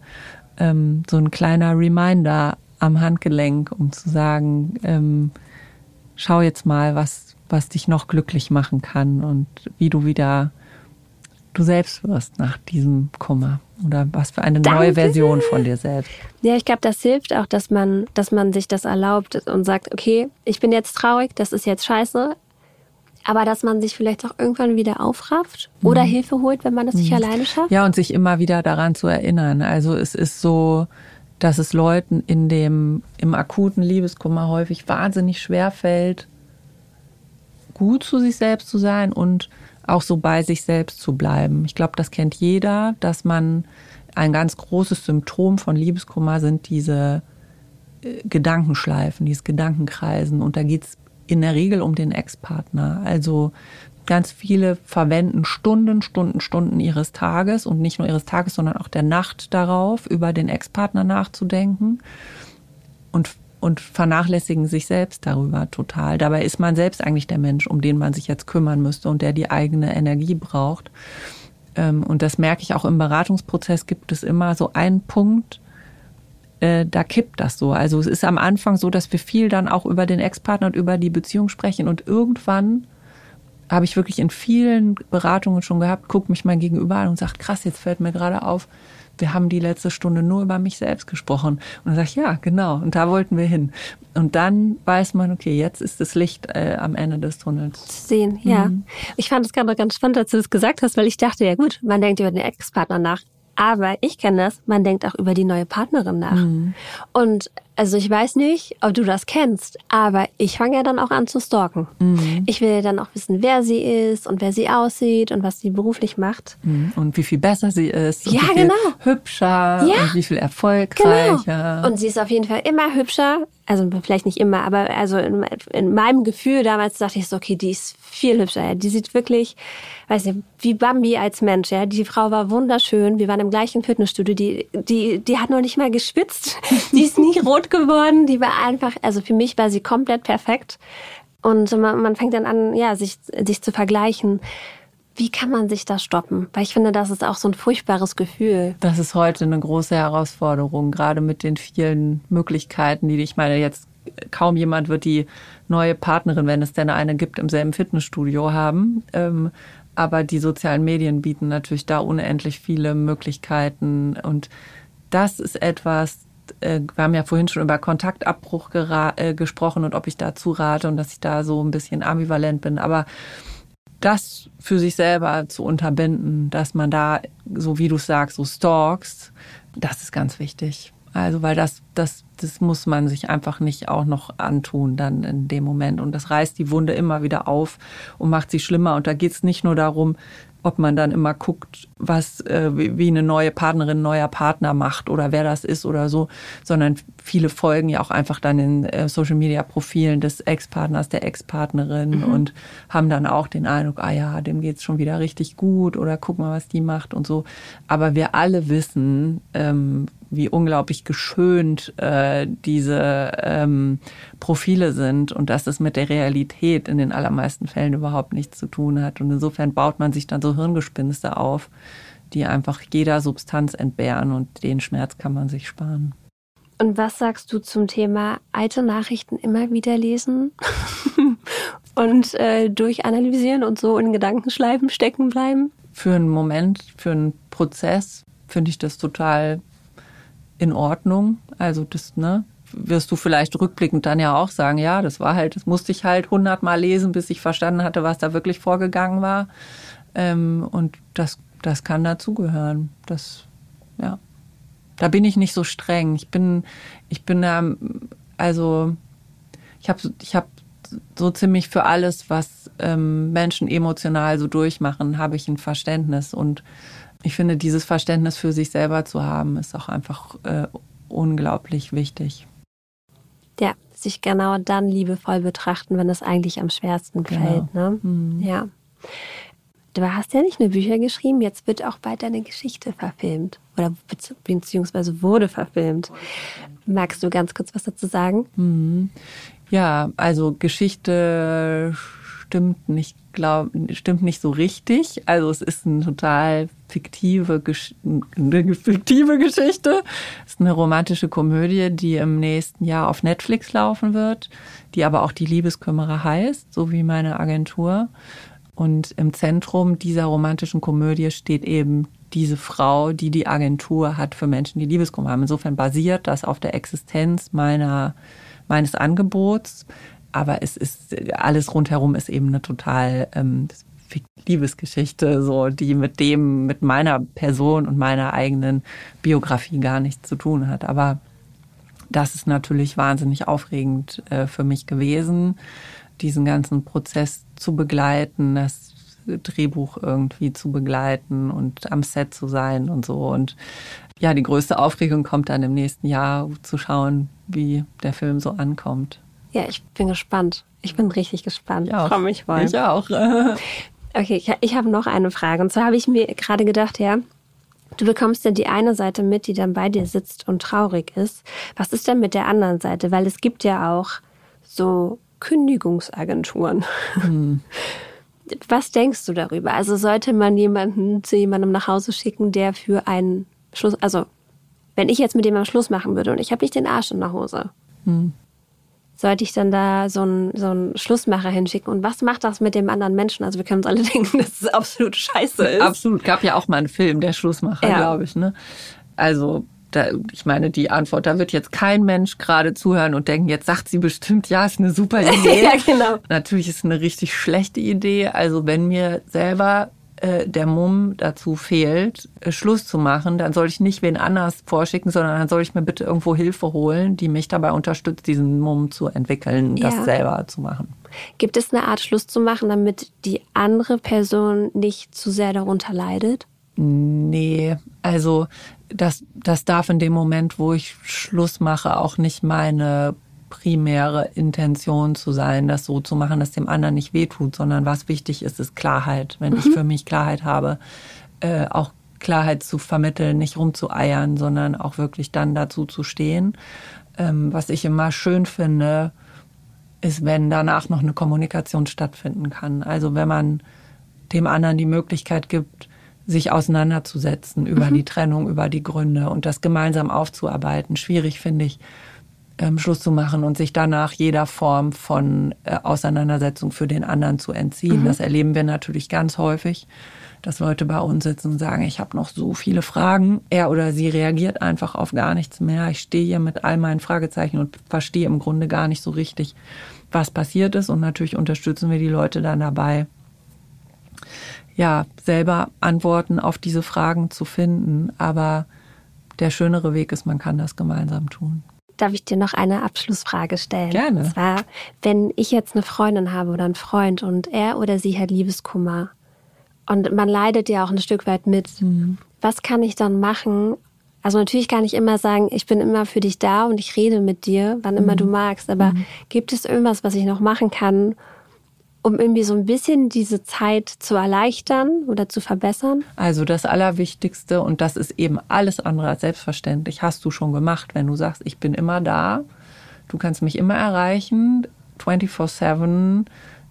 ähm, so ein kleiner Reminder am Handgelenk, um zu sagen, ähm, schau jetzt mal, was, was dich noch glücklich machen kann und wie du wieder du selbst wirst nach diesem Kummer oder was für eine Danke. neue Version von dir selbst. Ja, ich glaube, das hilft auch, dass man, dass man sich das erlaubt und sagt, okay, ich bin jetzt traurig, das ist jetzt scheiße, aber dass man sich vielleicht auch irgendwann wieder aufrafft oder mhm. Hilfe holt, wenn man das nicht mhm. alleine schafft. Ja, und sich immer wieder daran zu erinnern. Also es ist so, dass es Leuten in dem, im akuten Liebeskummer häufig wahnsinnig schwer fällt, gut zu sich selbst zu sein und auch so bei sich selbst zu bleiben. Ich glaube, das kennt jeder, dass man ein ganz großes Symptom von Liebeskummer sind diese äh, Gedankenschleifen, dieses Gedankenkreisen. Und da geht es in der Regel um den Ex-Partner. Also Ganz viele verwenden Stunden, Stunden, Stunden ihres Tages und nicht nur ihres Tages, sondern auch der Nacht darauf, über den Ex-Partner nachzudenken und, und vernachlässigen sich selbst darüber total. Dabei ist man selbst eigentlich der Mensch, um den man sich jetzt kümmern müsste und der die eigene Energie braucht. Ähm, und das merke ich auch im Beratungsprozess, gibt es immer so einen Punkt, äh, da kippt das so. Also es ist am Anfang so, dass wir viel dann auch über den Ex-Partner und über die Beziehung sprechen und irgendwann habe ich wirklich in vielen Beratungen schon gehabt, guckt mich mein Gegenüber an und sagt, krass, jetzt fällt mir gerade auf, wir haben die letzte Stunde nur über mich selbst gesprochen. Und dann sage ich, ja, genau, und da wollten wir hin. Und dann weiß man, okay, jetzt ist das Licht äh, am Ende des Tunnels. Sehen, ja. Mhm. Ich fand es gerade ganz spannend, als du das gesagt hast, weil ich dachte, ja gut, man denkt über den Ex-Partner nach. Aber ich kenne das, man denkt auch über die neue Partnerin nach. Mhm. Und also ich weiß nicht, ob du das kennst, aber ich fange ja dann auch an zu stalken. Mhm. Ich will dann auch wissen, wer sie ist und wer sie aussieht und was sie beruflich macht. Mhm. Und wie viel besser sie ist. Ja, wie genau. Hübscher ja. und wie viel erfolgreicher. Genau. Und sie ist auf jeden Fall immer hübscher. Also vielleicht nicht immer, aber also in, in meinem Gefühl damals dachte ich so, okay, die ist viel hübscher. Die sieht wirklich, weiß nicht, wie Bambi als Mensch. Ja, die Frau war wunderschön. Wir waren im gleichen Fitnessstudio. Die, die, die hat noch nicht mal geschwitzt. Die ist nie rot geworden. Die war einfach, also für mich war sie komplett perfekt. Und man, man fängt dann an, ja, sich, sich zu vergleichen. Wie kann man sich da stoppen? Weil ich finde, das ist auch so ein furchtbares Gefühl. Das ist heute eine große Herausforderung, gerade mit den vielen Möglichkeiten, die ich meine, jetzt kaum jemand wird die neue Partnerin, wenn es denn eine gibt, im selben Fitnessstudio haben. Ähm, aber die sozialen Medien bieten natürlich da unendlich viele Möglichkeiten. Und das ist etwas, äh, wir haben ja vorhin schon über Kontaktabbruch äh, gesprochen und ob ich dazu rate und dass ich da so ein bisschen ambivalent bin. Aber das für sich selber zu unterbinden, dass man da, so wie du sagst, so stalks, das ist ganz wichtig. Also, weil das, das, das muss man sich einfach nicht auch noch antun dann in dem Moment. Und das reißt die Wunde immer wieder auf und macht sie schlimmer. Und da geht es nicht nur darum, ob man dann immer guckt, was äh, wie eine neue Partnerin, neuer Partner macht oder wer das ist oder so, sondern viele folgen ja auch einfach dann in äh, Social Media Profilen des Ex-Partners, der Ex-Partnerin mhm. und haben dann auch den Eindruck, ah ja, dem geht's schon wieder richtig gut oder guck mal, was die macht und so. Aber wir alle wissen, ähm, wie unglaublich geschönt äh, diese ähm, Profile sind und dass es mit der Realität in den allermeisten Fällen überhaupt nichts zu tun hat. Und insofern baut man sich dann so Hirngespinste auf, die einfach jeder Substanz entbehren und den Schmerz kann man sich sparen. Und was sagst du zum Thema alte Nachrichten immer wieder lesen und äh, durchanalysieren und so in Gedankenschleifen stecken bleiben? Für einen Moment, für einen Prozess finde ich das total in Ordnung. Also das, ne, wirst du vielleicht rückblickend dann ja auch sagen, ja, das war halt, das musste ich halt hundertmal lesen, bis ich verstanden hatte, was da wirklich vorgegangen war. Ähm, und das, das kann dazugehören. Das, ja. Da bin ich nicht so streng. Ich bin, ich bin da, also ich habe ich hab so ziemlich für alles, was ähm, Menschen emotional so durchmachen, habe ich ein Verständnis und ich finde, dieses Verständnis für sich selber zu haben, ist auch einfach äh, unglaublich wichtig. Ja, sich genau dann liebevoll betrachten, wenn es eigentlich am schwersten genau. fällt. Ne? Mhm. Ja. Du hast ja nicht nur Bücher geschrieben, jetzt wird auch bald deine Geschichte verfilmt. Oder beziehungsweise wurde verfilmt. Magst du ganz kurz was dazu sagen? Mhm. Ja, also Geschichte stimmt nicht, glaub, stimmt nicht so richtig. Also es ist eine total fiktive, eine fiktive Geschichte. Es ist eine romantische Komödie, die im nächsten Jahr auf Netflix laufen wird, die aber auch die Liebeskümmerer heißt, so wie meine Agentur. Und im Zentrum dieser romantischen Komödie steht eben diese Frau, die die Agentur hat für Menschen, die Liebeskummer haben. Insofern basiert das auf der Existenz meiner, meines Angebots aber es ist alles rundherum ist eben eine total ähm, Liebesgeschichte, so die mit dem, mit meiner Person und meiner eigenen Biografie gar nichts zu tun hat. Aber das ist natürlich wahnsinnig aufregend äh, für mich gewesen, diesen ganzen Prozess zu begleiten, das Drehbuch irgendwie zu begleiten und am Set zu sein und so. Und ja, die größte Aufregung kommt dann im nächsten Jahr zu schauen, wie der Film so ankommt. Ja, ich bin gespannt. Ich bin richtig gespannt. Ich freue mich voll. Ich auch. Okay, ich, ich habe noch eine Frage. Und zwar habe ich mir gerade gedacht, ja, du bekommst ja die eine Seite mit, die dann bei dir sitzt und traurig ist. Was ist denn mit der anderen Seite? Weil es gibt ja auch so Kündigungsagenturen. Hm. Was denkst du darüber? Also sollte man jemanden zu jemandem nach Hause schicken, der für einen Schluss, also wenn ich jetzt mit jemandem Schluss machen würde und ich habe nicht den Arsch in der Hose, hm sollte ich dann da so einen, so einen Schlussmacher hinschicken? Und was macht das mit dem anderen Menschen? Also wir können uns alle denken, dass es absolut scheiße ist. Absolut. Gab ja auch mal einen Film, der Schlussmacher, ja. glaube ich. Ne? Also da, ich meine, die Antwort, da wird jetzt kein Mensch gerade zuhören und denken, jetzt sagt sie bestimmt, ja, ist eine super Idee. ja, genau. Natürlich ist es eine richtig schlechte Idee. Also wenn mir selber äh, der Mumm dazu fehlt, äh, Schluss zu machen, dann soll ich nicht wen anders vorschicken, sondern dann soll ich mir bitte irgendwo Hilfe holen, die mich dabei unterstützt, diesen Mumm zu entwickeln, das ja. selber zu machen. Gibt es eine Art Schluss zu machen, damit die andere Person nicht zu sehr darunter leidet? Nee, also das, das darf in dem Moment, wo ich Schluss mache, auch nicht meine primäre Intention zu sein, das so zu machen, dass dem anderen nicht wehtut, sondern was wichtig ist, ist Klarheit. Wenn mhm. ich für mich Klarheit habe, äh, auch Klarheit zu vermitteln, nicht rumzueiern, sondern auch wirklich dann dazu zu stehen. Ähm, was ich immer schön finde, ist, wenn danach noch eine Kommunikation stattfinden kann. Also wenn man dem anderen die Möglichkeit gibt, sich auseinanderzusetzen über mhm. die Trennung, über die Gründe und das gemeinsam aufzuarbeiten. Schwierig finde ich, ähm, Schluss zu machen und sich danach jeder Form von äh, Auseinandersetzung für den anderen zu entziehen. Mhm. Das erleben wir natürlich ganz häufig, dass Leute bei uns sitzen und sagen, ich habe noch so viele Fragen. Er oder sie reagiert einfach auf gar nichts mehr. Ich stehe hier mit all meinen Fragezeichen und verstehe im Grunde gar nicht so richtig, was passiert ist. Und natürlich unterstützen wir die Leute dann dabei, ja, selber Antworten auf diese Fragen zu finden. Aber der schönere Weg ist, man kann das gemeinsam tun darf ich dir noch eine Abschlussfrage stellen? Gerne. Und zwar, wenn ich jetzt eine Freundin habe oder einen Freund und er oder sie hat Liebeskummer und man leidet ja auch ein Stück weit mit, mhm. was kann ich dann machen? Also natürlich kann ich immer sagen, ich bin immer für dich da und ich rede mit dir, wann immer mhm. du magst. Aber mhm. gibt es irgendwas, was ich noch machen kann, um irgendwie so ein bisschen diese Zeit zu erleichtern oder zu verbessern? Also das Allerwichtigste, und das ist eben alles andere als selbstverständlich, hast du schon gemacht, wenn du sagst, ich bin immer da, du kannst mich immer erreichen, 24-7.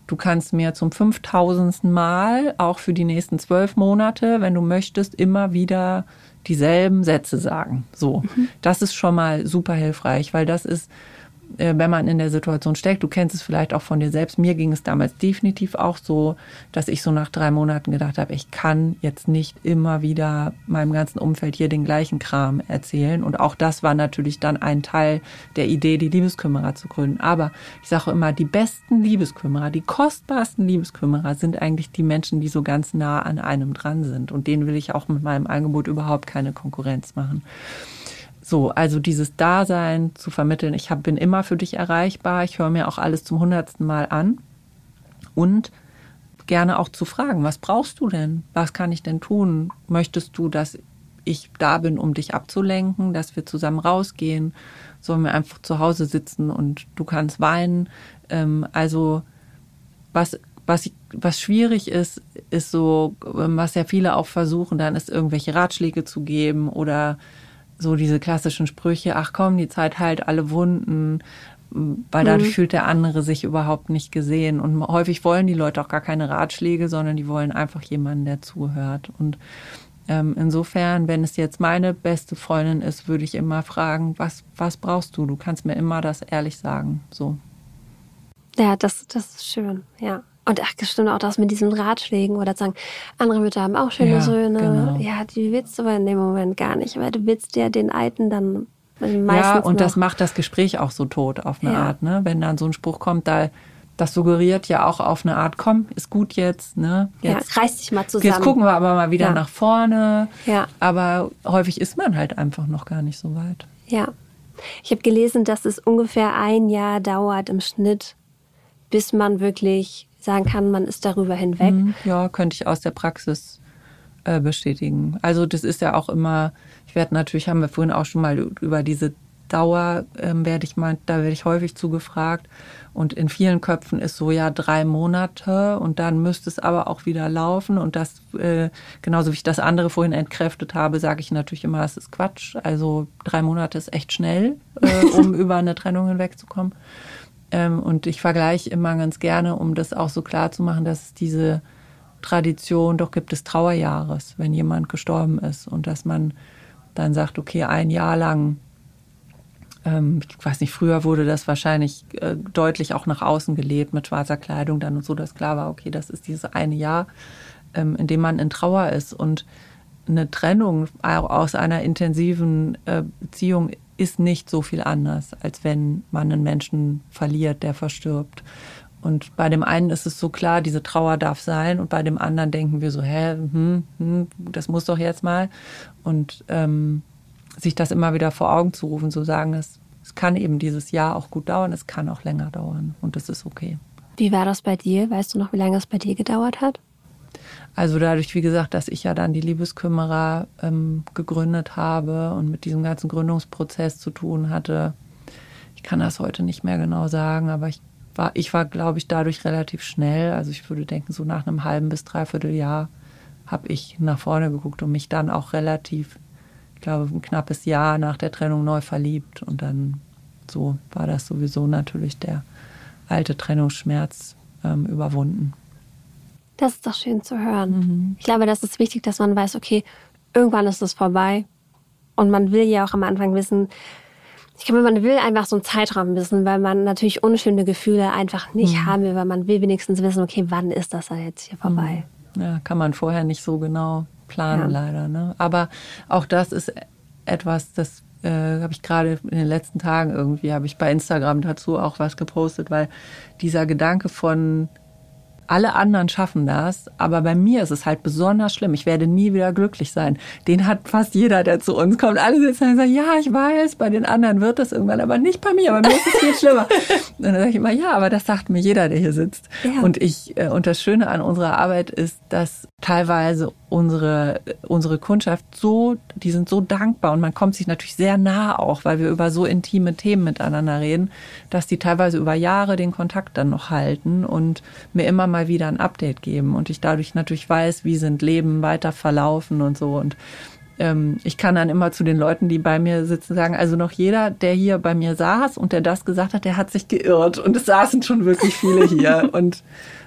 Du kannst mir zum 5000. Mal, auch für die nächsten zwölf Monate, wenn du möchtest, immer wieder dieselben Sätze sagen. So, mhm. das ist schon mal super hilfreich, weil das ist wenn man in der Situation steckt. Du kennst es vielleicht auch von dir selbst. Mir ging es damals definitiv auch so, dass ich so nach drei Monaten gedacht habe, ich kann jetzt nicht immer wieder meinem ganzen Umfeld hier den gleichen Kram erzählen. Und auch das war natürlich dann ein Teil der Idee, die Liebeskümmerer zu gründen. Aber ich sage immer, die besten Liebeskümmerer, die kostbarsten Liebeskümmerer sind eigentlich die Menschen, die so ganz nah an einem dran sind. Und denen will ich auch mit meinem Angebot überhaupt keine Konkurrenz machen. So, also dieses Dasein zu vermitteln, ich hab, bin immer für dich erreichbar, ich höre mir auch alles zum hundertsten Mal an und gerne auch zu fragen, was brauchst du denn? Was kann ich denn tun? Möchtest du, dass ich da bin, um dich abzulenken, dass wir zusammen rausgehen? Sollen wir einfach zu Hause sitzen und du kannst weinen? Ähm, also was was, was schwierig ist, ist so, was ja viele auch versuchen, dann ist irgendwelche Ratschläge zu geben oder so diese klassischen Sprüche, ach komm, die Zeit heilt alle Wunden, weil dadurch mhm. fühlt der andere sich überhaupt nicht gesehen. Und häufig wollen die Leute auch gar keine Ratschläge, sondern die wollen einfach jemanden, der zuhört. Und ähm, insofern, wenn es jetzt meine beste Freundin ist, würde ich immer fragen, was, was brauchst du? Du kannst mir immer das ehrlich sagen. So. Ja, das, das ist schön, ja. Und ach, stimmt auch das mit diesen Ratschlägen oder sagen, andere Mütter haben auch schöne ja, Söhne. Genau. Ja, die willst du aber in dem Moment gar nicht, weil du willst ja den Alten dann meistens Ja, und noch. das macht das Gespräch auch so tot auf eine ja. Art, ne? Wenn dann so ein Spruch kommt, da das suggeriert ja auch auf eine Art, komm, ist gut jetzt, ne? Jetzt, ja, reiß dich mal zusammen. Jetzt gucken wir aber mal wieder ja. nach vorne. Ja. Aber häufig ist man halt einfach noch gar nicht so weit. Ja. Ich habe gelesen, dass es ungefähr ein Jahr dauert im Schnitt, bis man wirklich sagen kann, man ist darüber hinweg. Mhm. Ja, könnte ich aus der Praxis äh, bestätigen. Also das ist ja auch immer, ich werde natürlich, haben wir vorhin auch schon mal über diese Dauer ähm, werde ich mal, da werde ich häufig zugefragt. Und in vielen Köpfen ist so ja drei Monate und dann müsste es aber auch wieder laufen. Und das, äh, genauso wie ich das andere vorhin entkräftet habe, sage ich natürlich immer, das ist Quatsch. Also drei Monate ist echt schnell, äh, um über eine Trennung hinwegzukommen. Ähm, und ich vergleiche immer ganz gerne, um das auch so klar zu machen, dass es diese Tradition doch gibt des Trauerjahres, wenn jemand gestorben ist und dass man dann sagt, okay, ein Jahr lang ähm, ich weiß nicht, früher wurde das wahrscheinlich äh, deutlich auch nach außen gelebt mit schwarzer Kleidung dann und so, dass klar war, okay, das ist dieses eine Jahr, ähm, in dem man in Trauer ist. Und eine Trennung aus einer intensiven äh, Beziehung ist nicht so viel anders, als wenn man einen Menschen verliert, der verstirbt. Und bei dem einen ist es so klar, diese Trauer darf sein, und bei dem anderen denken wir so, hä, hm, hm, das muss doch jetzt mal. Und ähm, sich das immer wieder vor Augen zu rufen, zu sagen, es, es kann eben dieses Jahr auch gut dauern, es kann auch länger dauern und das ist okay. Wie war das bei dir? Weißt du noch, wie lange es bei dir gedauert hat? Also dadurch, wie gesagt, dass ich ja dann die Liebeskümmerer ähm, gegründet habe und mit diesem ganzen Gründungsprozess zu tun hatte, ich kann das heute nicht mehr genau sagen, aber ich war, ich war, glaube ich, dadurch relativ schnell. Also ich würde denken, so nach einem halben bis dreiviertel Jahr habe ich nach vorne geguckt und mich dann auch relativ ich glaube, ein knappes Jahr nach der Trennung neu verliebt. Und dann so war das sowieso natürlich der alte Trennungsschmerz ähm, überwunden. Das ist doch schön zu hören. Mhm. Ich glaube, das ist wichtig, dass man weiß, okay, irgendwann ist es vorbei. Und man will ja auch am Anfang wissen, ich glaube, man will einfach so einen Zeitraum wissen, weil man natürlich unschöne Gefühle einfach nicht mhm. haben will, weil man will wenigstens wissen, okay, wann ist das dann jetzt hier vorbei? Mhm. Ja, kann man vorher nicht so genau planen, ja. leider. Ne? Aber auch das ist etwas, das äh, habe ich gerade in den letzten Tagen irgendwie, habe ich bei Instagram dazu auch was gepostet, weil dieser Gedanke von alle anderen schaffen das, aber bei mir ist es halt besonders schlimm. Ich werde nie wieder glücklich sein. Den hat fast jeder, der zu uns kommt. Alle sitzen und sagen, ja, ich weiß, bei den anderen wird das irgendwann, aber nicht bei mir. Bei mir ist es viel schlimmer. und dann sage ich immer, ja, aber das sagt mir jeder, der hier sitzt. Ja. Und ich, äh, und das Schöne an unserer Arbeit ist, dass teilweise unsere, unsere Kundschaft so, die sind so dankbar und man kommt sich natürlich sehr nah auch, weil wir über so intime Themen miteinander reden, dass die teilweise über Jahre den Kontakt dann noch halten und mir immer mal wieder ein Update geben. Und ich dadurch natürlich weiß, wie sind Leben weiter verlaufen und so. Und ähm, ich kann dann immer zu den Leuten, die bei mir sitzen, sagen, also noch jeder, der hier bei mir saß und der das gesagt hat, der hat sich geirrt und es saßen schon wirklich viele hier und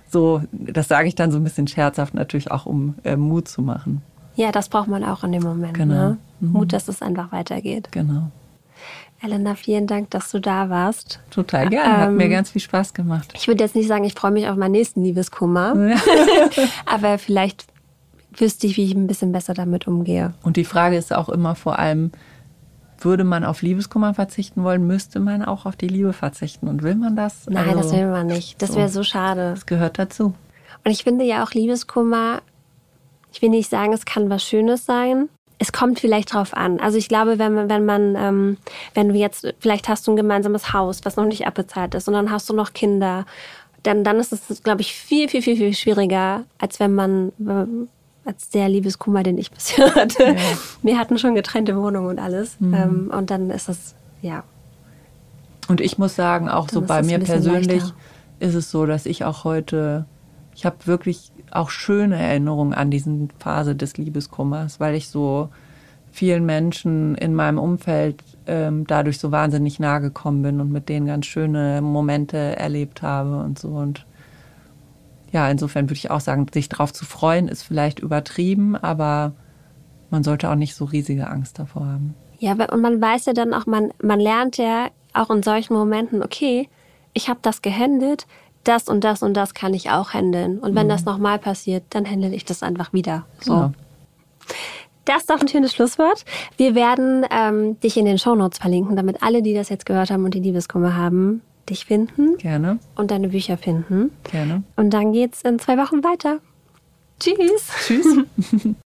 so, das sage ich dann so ein bisschen scherzhaft natürlich auch, um äh, Mut zu machen. Ja, das braucht man auch in dem Moment. Genau. Ne? Mhm. Mut, dass es einfach weitergeht. Genau. Elena, vielen Dank, dass du da warst. Total gerne, hat ähm, mir ganz viel Spaß gemacht. Ich würde jetzt nicht sagen, ich freue mich auf meinen nächsten Liebeskummer, aber vielleicht wüsste ich, wie ich ein bisschen besser damit umgehe. Und die Frage ist auch immer vor allem, würde man auf Liebeskummer verzichten wollen, müsste man auch auf die Liebe verzichten. Und will man das? Nein, also, das will man nicht. Das so. wäre so schade. Das gehört dazu. Und ich finde ja auch Liebeskummer, ich will nicht sagen, es kann was Schönes sein. Es kommt vielleicht drauf an. Also ich glaube, wenn man, wenn man, ähm, wenn du jetzt, vielleicht hast du ein gemeinsames Haus, was noch nicht abbezahlt ist, und dann hast du noch Kinder, dann, dann ist es, glaube ich, viel, viel, viel, viel schwieriger, als wenn man als der Liebeskummer, den ich bisher hatte. Ja. Wir hatten schon getrennte Wohnungen und alles. Mhm. Ähm, und dann ist das, ja. Und ich muss sagen, auch dann so bei mir persönlich leichter. ist es so, dass ich auch heute, ich habe wirklich auch schöne Erinnerungen an diesen Phase des Liebeskummers, weil ich so vielen Menschen in meinem Umfeld ähm, dadurch so wahnsinnig nahe gekommen bin und mit denen ganz schöne Momente erlebt habe und so. Und ja, insofern würde ich auch sagen, sich darauf zu freuen, ist vielleicht übertrieben, aber man sollte auch nicht so riesige Angst davor haben. Ja, und man weiß ja dann auch, man, man lernt ja auch in solchen Momenten, okay, ich habe das gehandelt, das und das und das kann ich auch handeln. Und wenn mhm. das nochmal passiert, dann handle ich das einfach wieder. So. Genau. Das ist doch ein schönes Schlusswort. Wir werden ähm, dich in den Shownotes verlinken, damit alle, die das jetzt gehört haben und die Liebeskummer haben, dich finden. Gerne. Und deine Bücher finden. Gerne. Und dann geht's in zwei Wochen weiter. Tschüss. Tschüss.